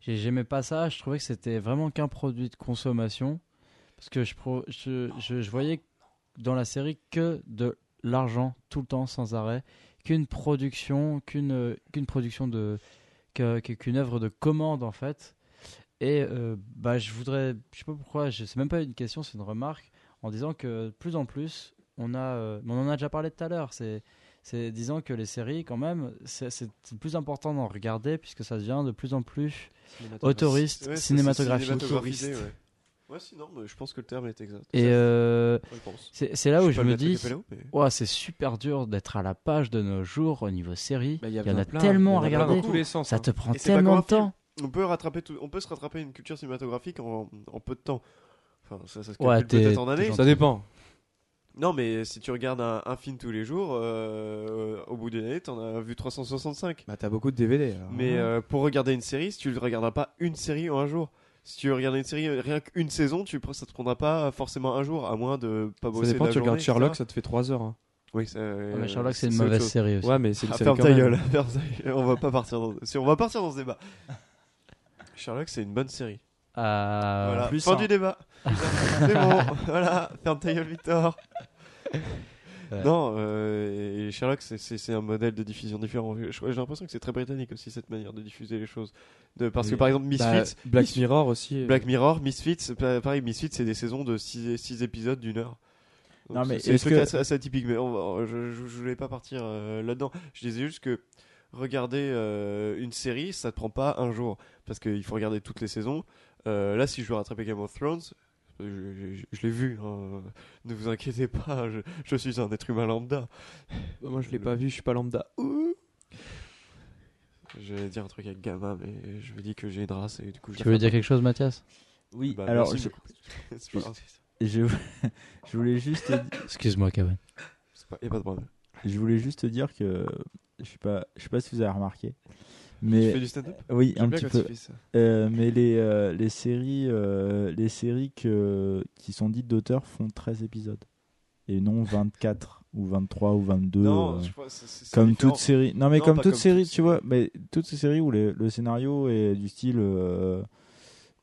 j'ai- j'aimais pas ça. Je trouvais que c'était vraiment qu'un produit de consommation, parce que je, je, je, je voyais dans la série que de l'argent tout le temps, sans arrêt, qu'une production, qu'une qu'une production de que- que- qu'une œuvre de commande en fait. Et euh, bah, je voudrais, je sais pas pourquoi, je sais même pas une question, c'est une remarque, en disant que de plus en plus, on a, euh, mais on en a déjà parlé tout à l'heure, c'est, c'est disant que les séries, quand même, c'est, plus important d'en regarder puisque ça devient de plus en plus autoriste, Ouais, cinématographique. ouais. Ouais, si, non, mais je pense que le terme est exact. Et euh, c'est, là où je me dis, mais- ouais, c'est super dur d'être à la page de nos jours au niveau série. Bah, il y, en a plein. tellement à regarder, dans tous les sens. ça hein. te prend Et tellement de temps. On peut rattraper tout, on peut se rattraper une culture cinématographique en, en peu de temps. Enfin, ça, ça se Ouais, peut-être en années. Ça dépend. Non, mais si tu regardes un, un film tous les jours, euh, au bout d'une année, t'en as vu 365. Bah, t'as beaucoup de DVD. alors. Mais euh, pour regarder une série, si tu ne regarderas pas une série en un jour, si tu regardes une série euh, rien qu'une saison, tu ça te prendra pas forcément un jour, à moins de pas bosser. ça dépend, la tu regardes Sherlock, ça te fait 3 heures. hein. Oui, ça, Ouais, mais euh, Sherlock, c'est une mauvaise chose. série aussi. Ouais, mais c'est une Ah, série ferme ta gueule, ferme ta gueule. On va pas partir dans. Si on va partir dans ce débat. Sherlock, c'est une bonne série. Ah, voilà. plus fin du débat. c'est bon. Voilà. Ferme ta gueule, Victor. Ouais. Non, euh, et Sherlock, c'est- un modèle de diffusion différent. J'ai l'impression que c'est très britannique aussi cette manière de diffuser les choses. De, parce que par exemple, Bah, Misfits, Black Mis- Mirror aussi. euh, Black Mirror, Misfits, pareil, Misfits, c'est des saisons de 6 épisodes d'une heure. Donc Non, mais c'est- que- assez, assez atypiques, mais on va- je, je, je voulais pas partir euh, là-dedans. Je disais juste que regarder euh, une série, ça te prend pas un jour. Parce qu'il faut regarder toutes les saisons. Euh, là, si je veux rattraper Game of Thrones, je, je- je l'ai vu. hein. Ne vous inquiétez pas, je, je suis un être humain lambda. Bah, Moi, je l'ai pas vu, je suis pas lambda. J'allais dire un truc avec gamin, mais je me dis que j'ai une race et du coup je Tu veux dire pas. quelque chose, Mathias? Oui, Bah, alors merci je, je, je voulais juste Excuse-moi, Kevin. C'est pas- y a pas de problème. je voulais juste te dire que je sais pas je sais pas si vous avez remarqué Tu mais fais du stand-up? oui un petit peu. Euh, mais les euh, les séries euh, les séries que qui sont dites d'auteur font 13 épisodes. Et non 24 ou 23 ou 22 Non, euh, je crois comme différent. toute série. Non mais Non, comme toute comme série tu vois mais toutes ces séries où les- le scénario est du style euh,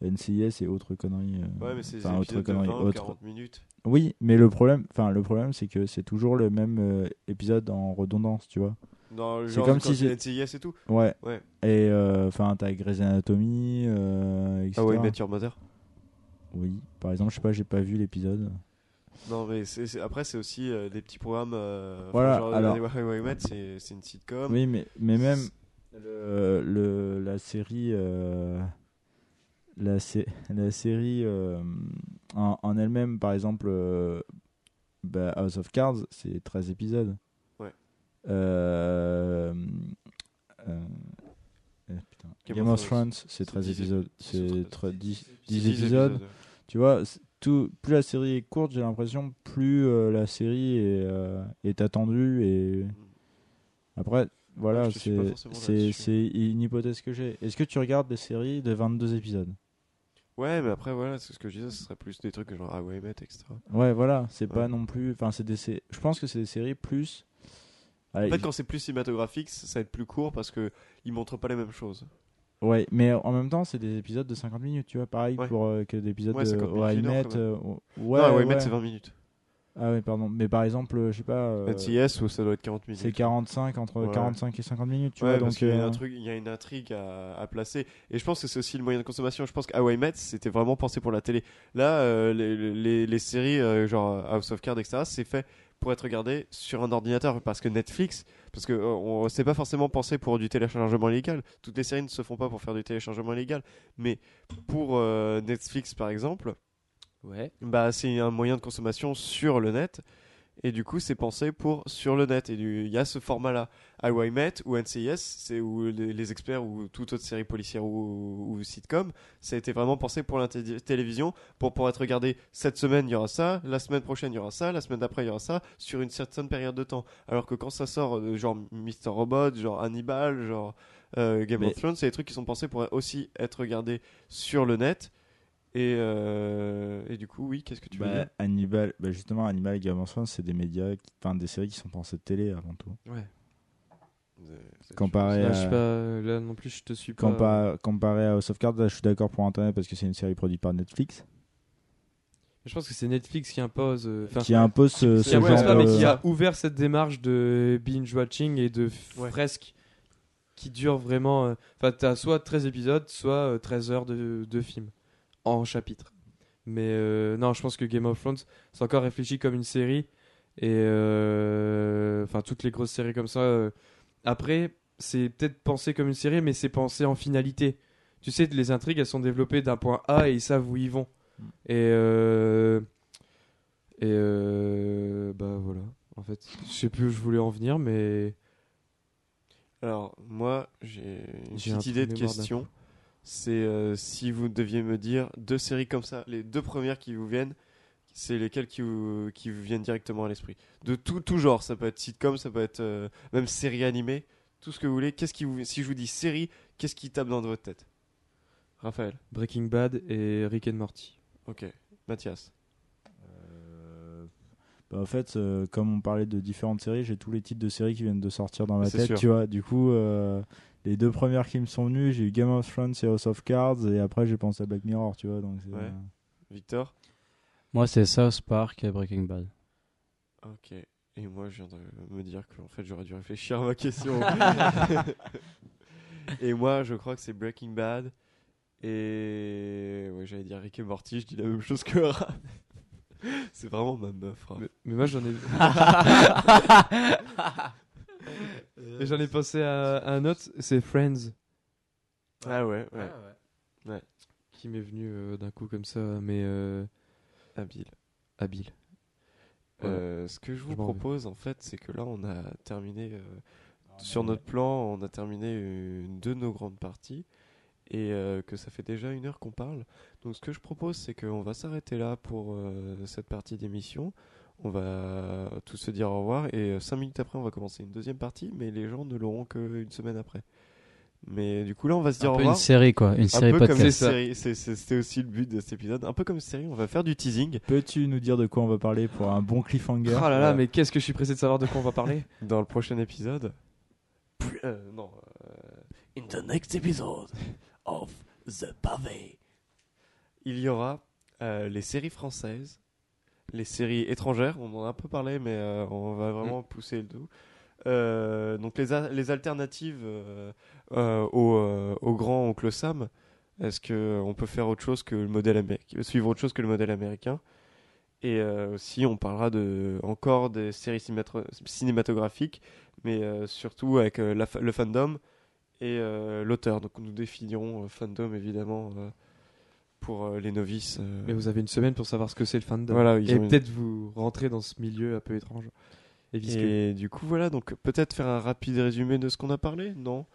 NCIS et autres conneries euh, Ouais, mais c'est autres épisodes de conneries 20 ou autres. 40 minutes. oui mais le problème enfin le problème c'est que c'est toujours le même épisode en redondance tu vois Dans le genre comme si NCIS et tout. ouais Ouais. et euh, enfin t'as Grey's Anatomy euh, etc. Ah ouais, Met Your Mother. oui par exemple je sais pas j'ai pas vu l'épisode Non, mais après, c'est aussi euh, des petits programmes. euh, Voilà, genre, alors- c'est une sitcom. Oui, mais, mais même le, le- la série, euh, la, sé- la série euh, en, en elle-même, par exemple, euh, bah, House of Cards, c'est 13 épisodes. Euh, euh, eh. Game, of Thrones, c'est C'est 13 10 épisodes. c'est C'est 13. 10, 10 10 épisodes. Tu vois, tout, plus la série est courte, j'ai l'impression, plus euh, la série est, euh, est attendue. Et après, voilà, Ouais, c'est une hypothèse que j'ai. Est-ce que tu regardes des séries de 22 épisodes? Ouais, mais après, voilà, c'est ce que je disais, ce serait plus des trucs genre How I Met, etc. Ouais, voilà, c'est Ouais. pas non plus. Enfin, c'est Je pense que c'est des séries plus. En fait, quand c'est plus cinématographique, ça va être plus court parce que ils montrent pas les mêmes choses. Ouais, mais en même temps, c'est des épisodes de 50 minutes, tu vois. Pareil Ouais. pour euh, que des épisodes Ouais, de 50 minutes, How I une heure, Met, euh, ouais, non, ouais. c'est 20 minutes. Ah oui, pardon. Mais par exemple, euh, je sais pas. euh, NCIS, où ça doit être 40 minutes. c'est 45, entre Ouais. 45 et 50 minutes, tu ouais, vois. Donc, qu'il y, a euh, un truc- il y a une intrigue à, à placer. Et je pense que c'est aussi le moyen de consommation. Je pense que How I Met, c'était vraiment pensé pour la télé. Là, euh, les, les, les séries, genre House of Cards, etc., c'est fait pour être regardé sur un ordinateur. Parce que Netflix, parce que euh, on c'est pas forcément pensé pour du téléchargement illégal. Toutes les séries ne se font pas pour faire du téléchargement illégal. Mais pour euh, Netflix, par exemple, Ouais. bah, c'est un moyen de consommation sur le net. Et du coup, c'est pensé pour sur le net. Et il y a ce format-là. How I Met ou NCIS, c'est où les, les experts ou toute autre série policière ou, ou sitcom, ça a été vraiment pensé pour la té- télévision, pour pouvoir être regardé cette semaine, il y aura ça, la semaine prochaine, il y aura ça, la semaine d'après, il y aura ça, sur une certaine période de temps. Alors que quand ça sort, euh, genre Mr. Robot, genre Hannibal, genre euh, Game Mais- of Thrones, c'est des trucs qui sont pensés pour aussi être regardés sur le net. Et, euh, et du coup, oui, qu'est-ce que tu veux bah, dire Hannibal, bah justement, Hannibal et Game of Thrones, c'est des médias, enfin des séries qui sont pensées de télé avant tout. Ouais. Comparé Là, je à, suis pas, là non plus, je te suis pas. compa- comparé à House of Cards, là, je suis d'accord pour Internet parce que c'est une série produite par Netflix Je pense que c'est Netflix qui impose. euh, enfin, qui impose ce, qui ce impose genre pas, mais qui a ouvert cette démarche de binge watching et de Ouais. fresque qui dure vraiment. euh, Enfin, t'as soit 13 épisodes, soit euh, 13 heures de, de film en chapitre. Mais euh, non, je pense que Game of Thrones, c'est encore réfléchi comme une série. Et euh, enfin, toutes les grosses séries comme ça. euh, après, c'est peut-être pensé comme une série, mais c'est pensé en finalité. Tu sais, les intrigues, elles sont développées d'un point A et ils savent où ils vont. Et euh, et euh, bah voilà. En fait, je sais plus où je voulais en venir, mais Alors, moi, j'ai une un petite idée de question. C'est euh, si vous deviez me dire deux séries comme ça, les deux premières qui vous viennent, c'est lesquelles qui vous, qui vous viennent directement à l'esprit? De tout, tout genre, ça peut être sitcom, ça peut être euh, même série animée, tout ce que vous voulez. Qu'est-ce qui vous, si je vous dis série, qu'est-ce qui tape dans votre tête? Raphaël, Breaking Bad et Rick and Morty. ok. Mathias, Euh, bah, en fait, euh, comme on parlait de différentes séries, j'ai tous les titres de séries qui viennent de sortir dans ma tête, sûr. tu vois. Du coup, euh, les deux premières qui me sont venues, j'ai eu Game of Thrones et House of Cards, et après j'ai pensé à Black Mirror, tu vois. Donc Ouais. Victor? Moi, c'est South Park et Breaking Bad. Ok. Et moi, je viens de me dire que en fait, j'aurais dû réfléchir à ma question. et moi, je crois que c'est Breaking Bad. Et ouais, j'allais dire Rick et Morty, je dis la même chose que Raph. C'est vraiment ma meuf. Raph. Mais, mais moi j'en ai. Et j'en ai pensé à, à un autre, c'est Friends, Ah ouais, ouais. qui m'est venu euh, d'un coup comme ça, mais euh, Habile. habile. Voilà. Euh, ce que je vous Je m'en vais. propose en fait, c'est que là on a terminé euh, sur notre plan, on a terminé une de nos grandes parties et euh, que ça fait déjà une heure qu'on parle. Donc ce que je propose, c'est qu'on va s'arrêter là pour euh, cette partie d'émission. On va tous se dire au revoir et euh, cinq minutes après, on va commencer une deuxième partie, mais les gens ne l'auront qu'une semaine après. Mais du coup là, on va se dire Un au peu revoir. une série quoi, une Un série peu comme une série, c'est- c'était aussi le but de cet épisode. Un peu comme une série, on va faire du teasing Peux-tu nous dire de quoi on va parler pour un bon cliffhanger Oh là là, mais qu'est-ce que je suis pressé de savoir de quoi on va parler? Dans le prochain épisode. Euh, non. euh, in the next episode of The Pavé. Il y aura euh, les séries françaises, les séries étrangères, on en a un peu parlé, mais euh, on va vraiment pousser le tout. Euh, donc les, a- les alternatives euh, au, au grand oncle Sam. Est-ce que on peut faire autre chose que le modèle américain, suivre autre chose que le modèle américain? Et aussi, on parlera de encore des séries cinémato- cinématographiques, mais surtout avec la fa- le fandom et l'auteur. Donc nous définirons fandom évidemment pour euh, les novices. euh. Mais vous avez une semaine pour savoir ce que c'est le fandom. Voilà, et une- peut-être vous rentrer dans ce milieu un peu étrange. Et visqueux. Et du coup, voilà, donc peut-être faire un rapide résumé de ce qu'on a parlé Non?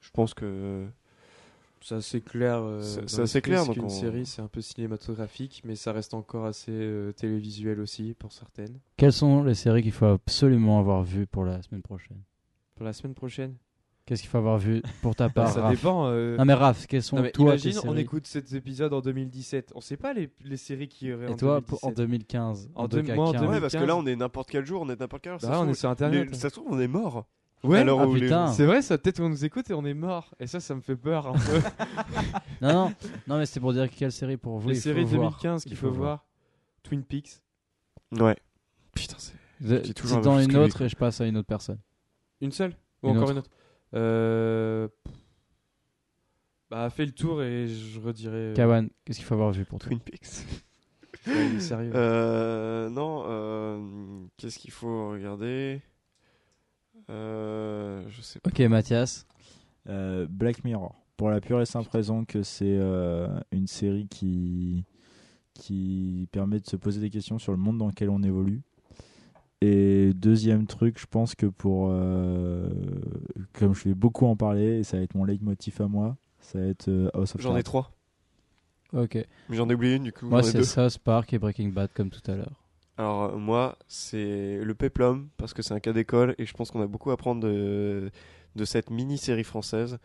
Je pense que. C'est assez clair. euh, C'est- dans c'est clair, c'est donc qu'une on- série, c'est un peu cinématographique, mais ça reste encore assez euh, télévisuel aussi pour certaines. Quelles sont les séries qu'il faut absolument avoir vues pour la semaine prochaine? Pour la semaine prochaine? Qu'est-ce qu'il faut avoir vu pour ta part ça Raph dépend. euh, Non mais Raph, quelles sont non, mais toi tes imagine, on séries écoute cet épisode en 2017. On sait pas les, les séries qui y aurait Et en toi 2017. pour- en 2015 En deux deux- cas moi, en 15. 2015. Ouais, parce que là, on est n'importe quel jour, on est n'importe quelle heure. Bah, ça se on est trouve- sur internet. les- ça se trouve, on est mort. Ouais, Alors, ah, où les- putain. c'est vrai, ça peut-être qu'on nous écoute et on est mort. Et ça, ça me fait peur un peu. Non non, non mais c'était pour dire quelle série pour vous les il faut séries voir. 2015 Il qu'il faut faut voir. Twin Peaks. Ouais. Putain, c'est. Je- dis toujours la dans même chose une lui, autre et je passe à une autre personne. Une seule? Ou Une encore autre. une autre? Euh... Bah, fais le tour et je redirai. euh, Kawan, qu'est-ce qu'il faut avoir vu pour toi Twin Peaks. ouais, sérieux. Euh, non, euh, qu'est-ce qu'il faut regarder? Euh, Je sais pas. Ok Mathias. Euh, Black Mirror. Pour la pure et simple raison que c'est euh, une série qui, qui permet de se poser des questions sur le monde dans lequel on évolue. Et deuxième truc, je pense que pour. euh, comme je vais beaucoup en parler, et ça va être mon leitmotiv à moi, ça va être euh, House of J'en ai trois. Ok. Mais j'en ai oublié une du coup. Moi c'est. South Park et Breaking Bad comme tout à l'heure. Alors euh, moi, c'est le Peplum parce que c'est un cas d'école et je pense qu'on a beaucoup à apprendre de, de cette mini-série française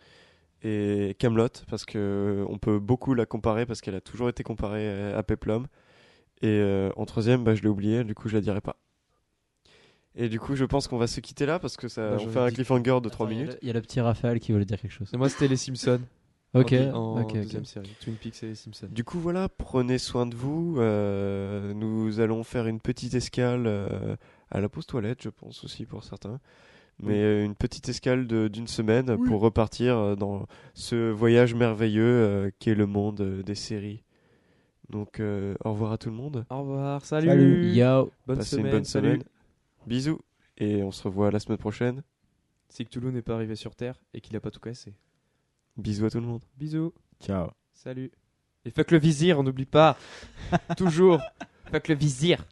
et Camelot parce que on peut beaucoup la comparer parce qu'elle a toujours été comparée à Peplum et euh, en troisième, bah, je l'ai oublié, du coup je la dirai pas. Et du coup, je pense qu'on va se quitter là parce que ça, Bah, on fait un cliffhanger de 3 Attends, il y a minutes. Il y, a le petit Raphaël qui voulait dire quelque chose. Et moi, c'était les Simpsons. Ok, En, deuxième série. Twin Peaks et les Simpsons. Du coup, voilà, prenez soin de vous. euh, nous allons faire une petite escale euh, à la pause toilette, je pense aussi pour certains. Mais euh, une petite escale d'une semaine pour repartir dans ce voyage merveilleux euh, qui est le monde des séries. Donc, euh, au revoir à tout le monde. Au revoir. Salut. Salut. Yo. Bonne Passez semaine. une bonne salut. semaine. Bisous. Et on se revoit la semaine prochaine. C'est que Toulouse n'est pas arrivé sur Terre et qu'il a pas tout cassé. Bisous à tout le monde. Bisous. Ciao. Salut. Et fuck le vizir, on n'oublie pas. Toujours. Fuck le vizir.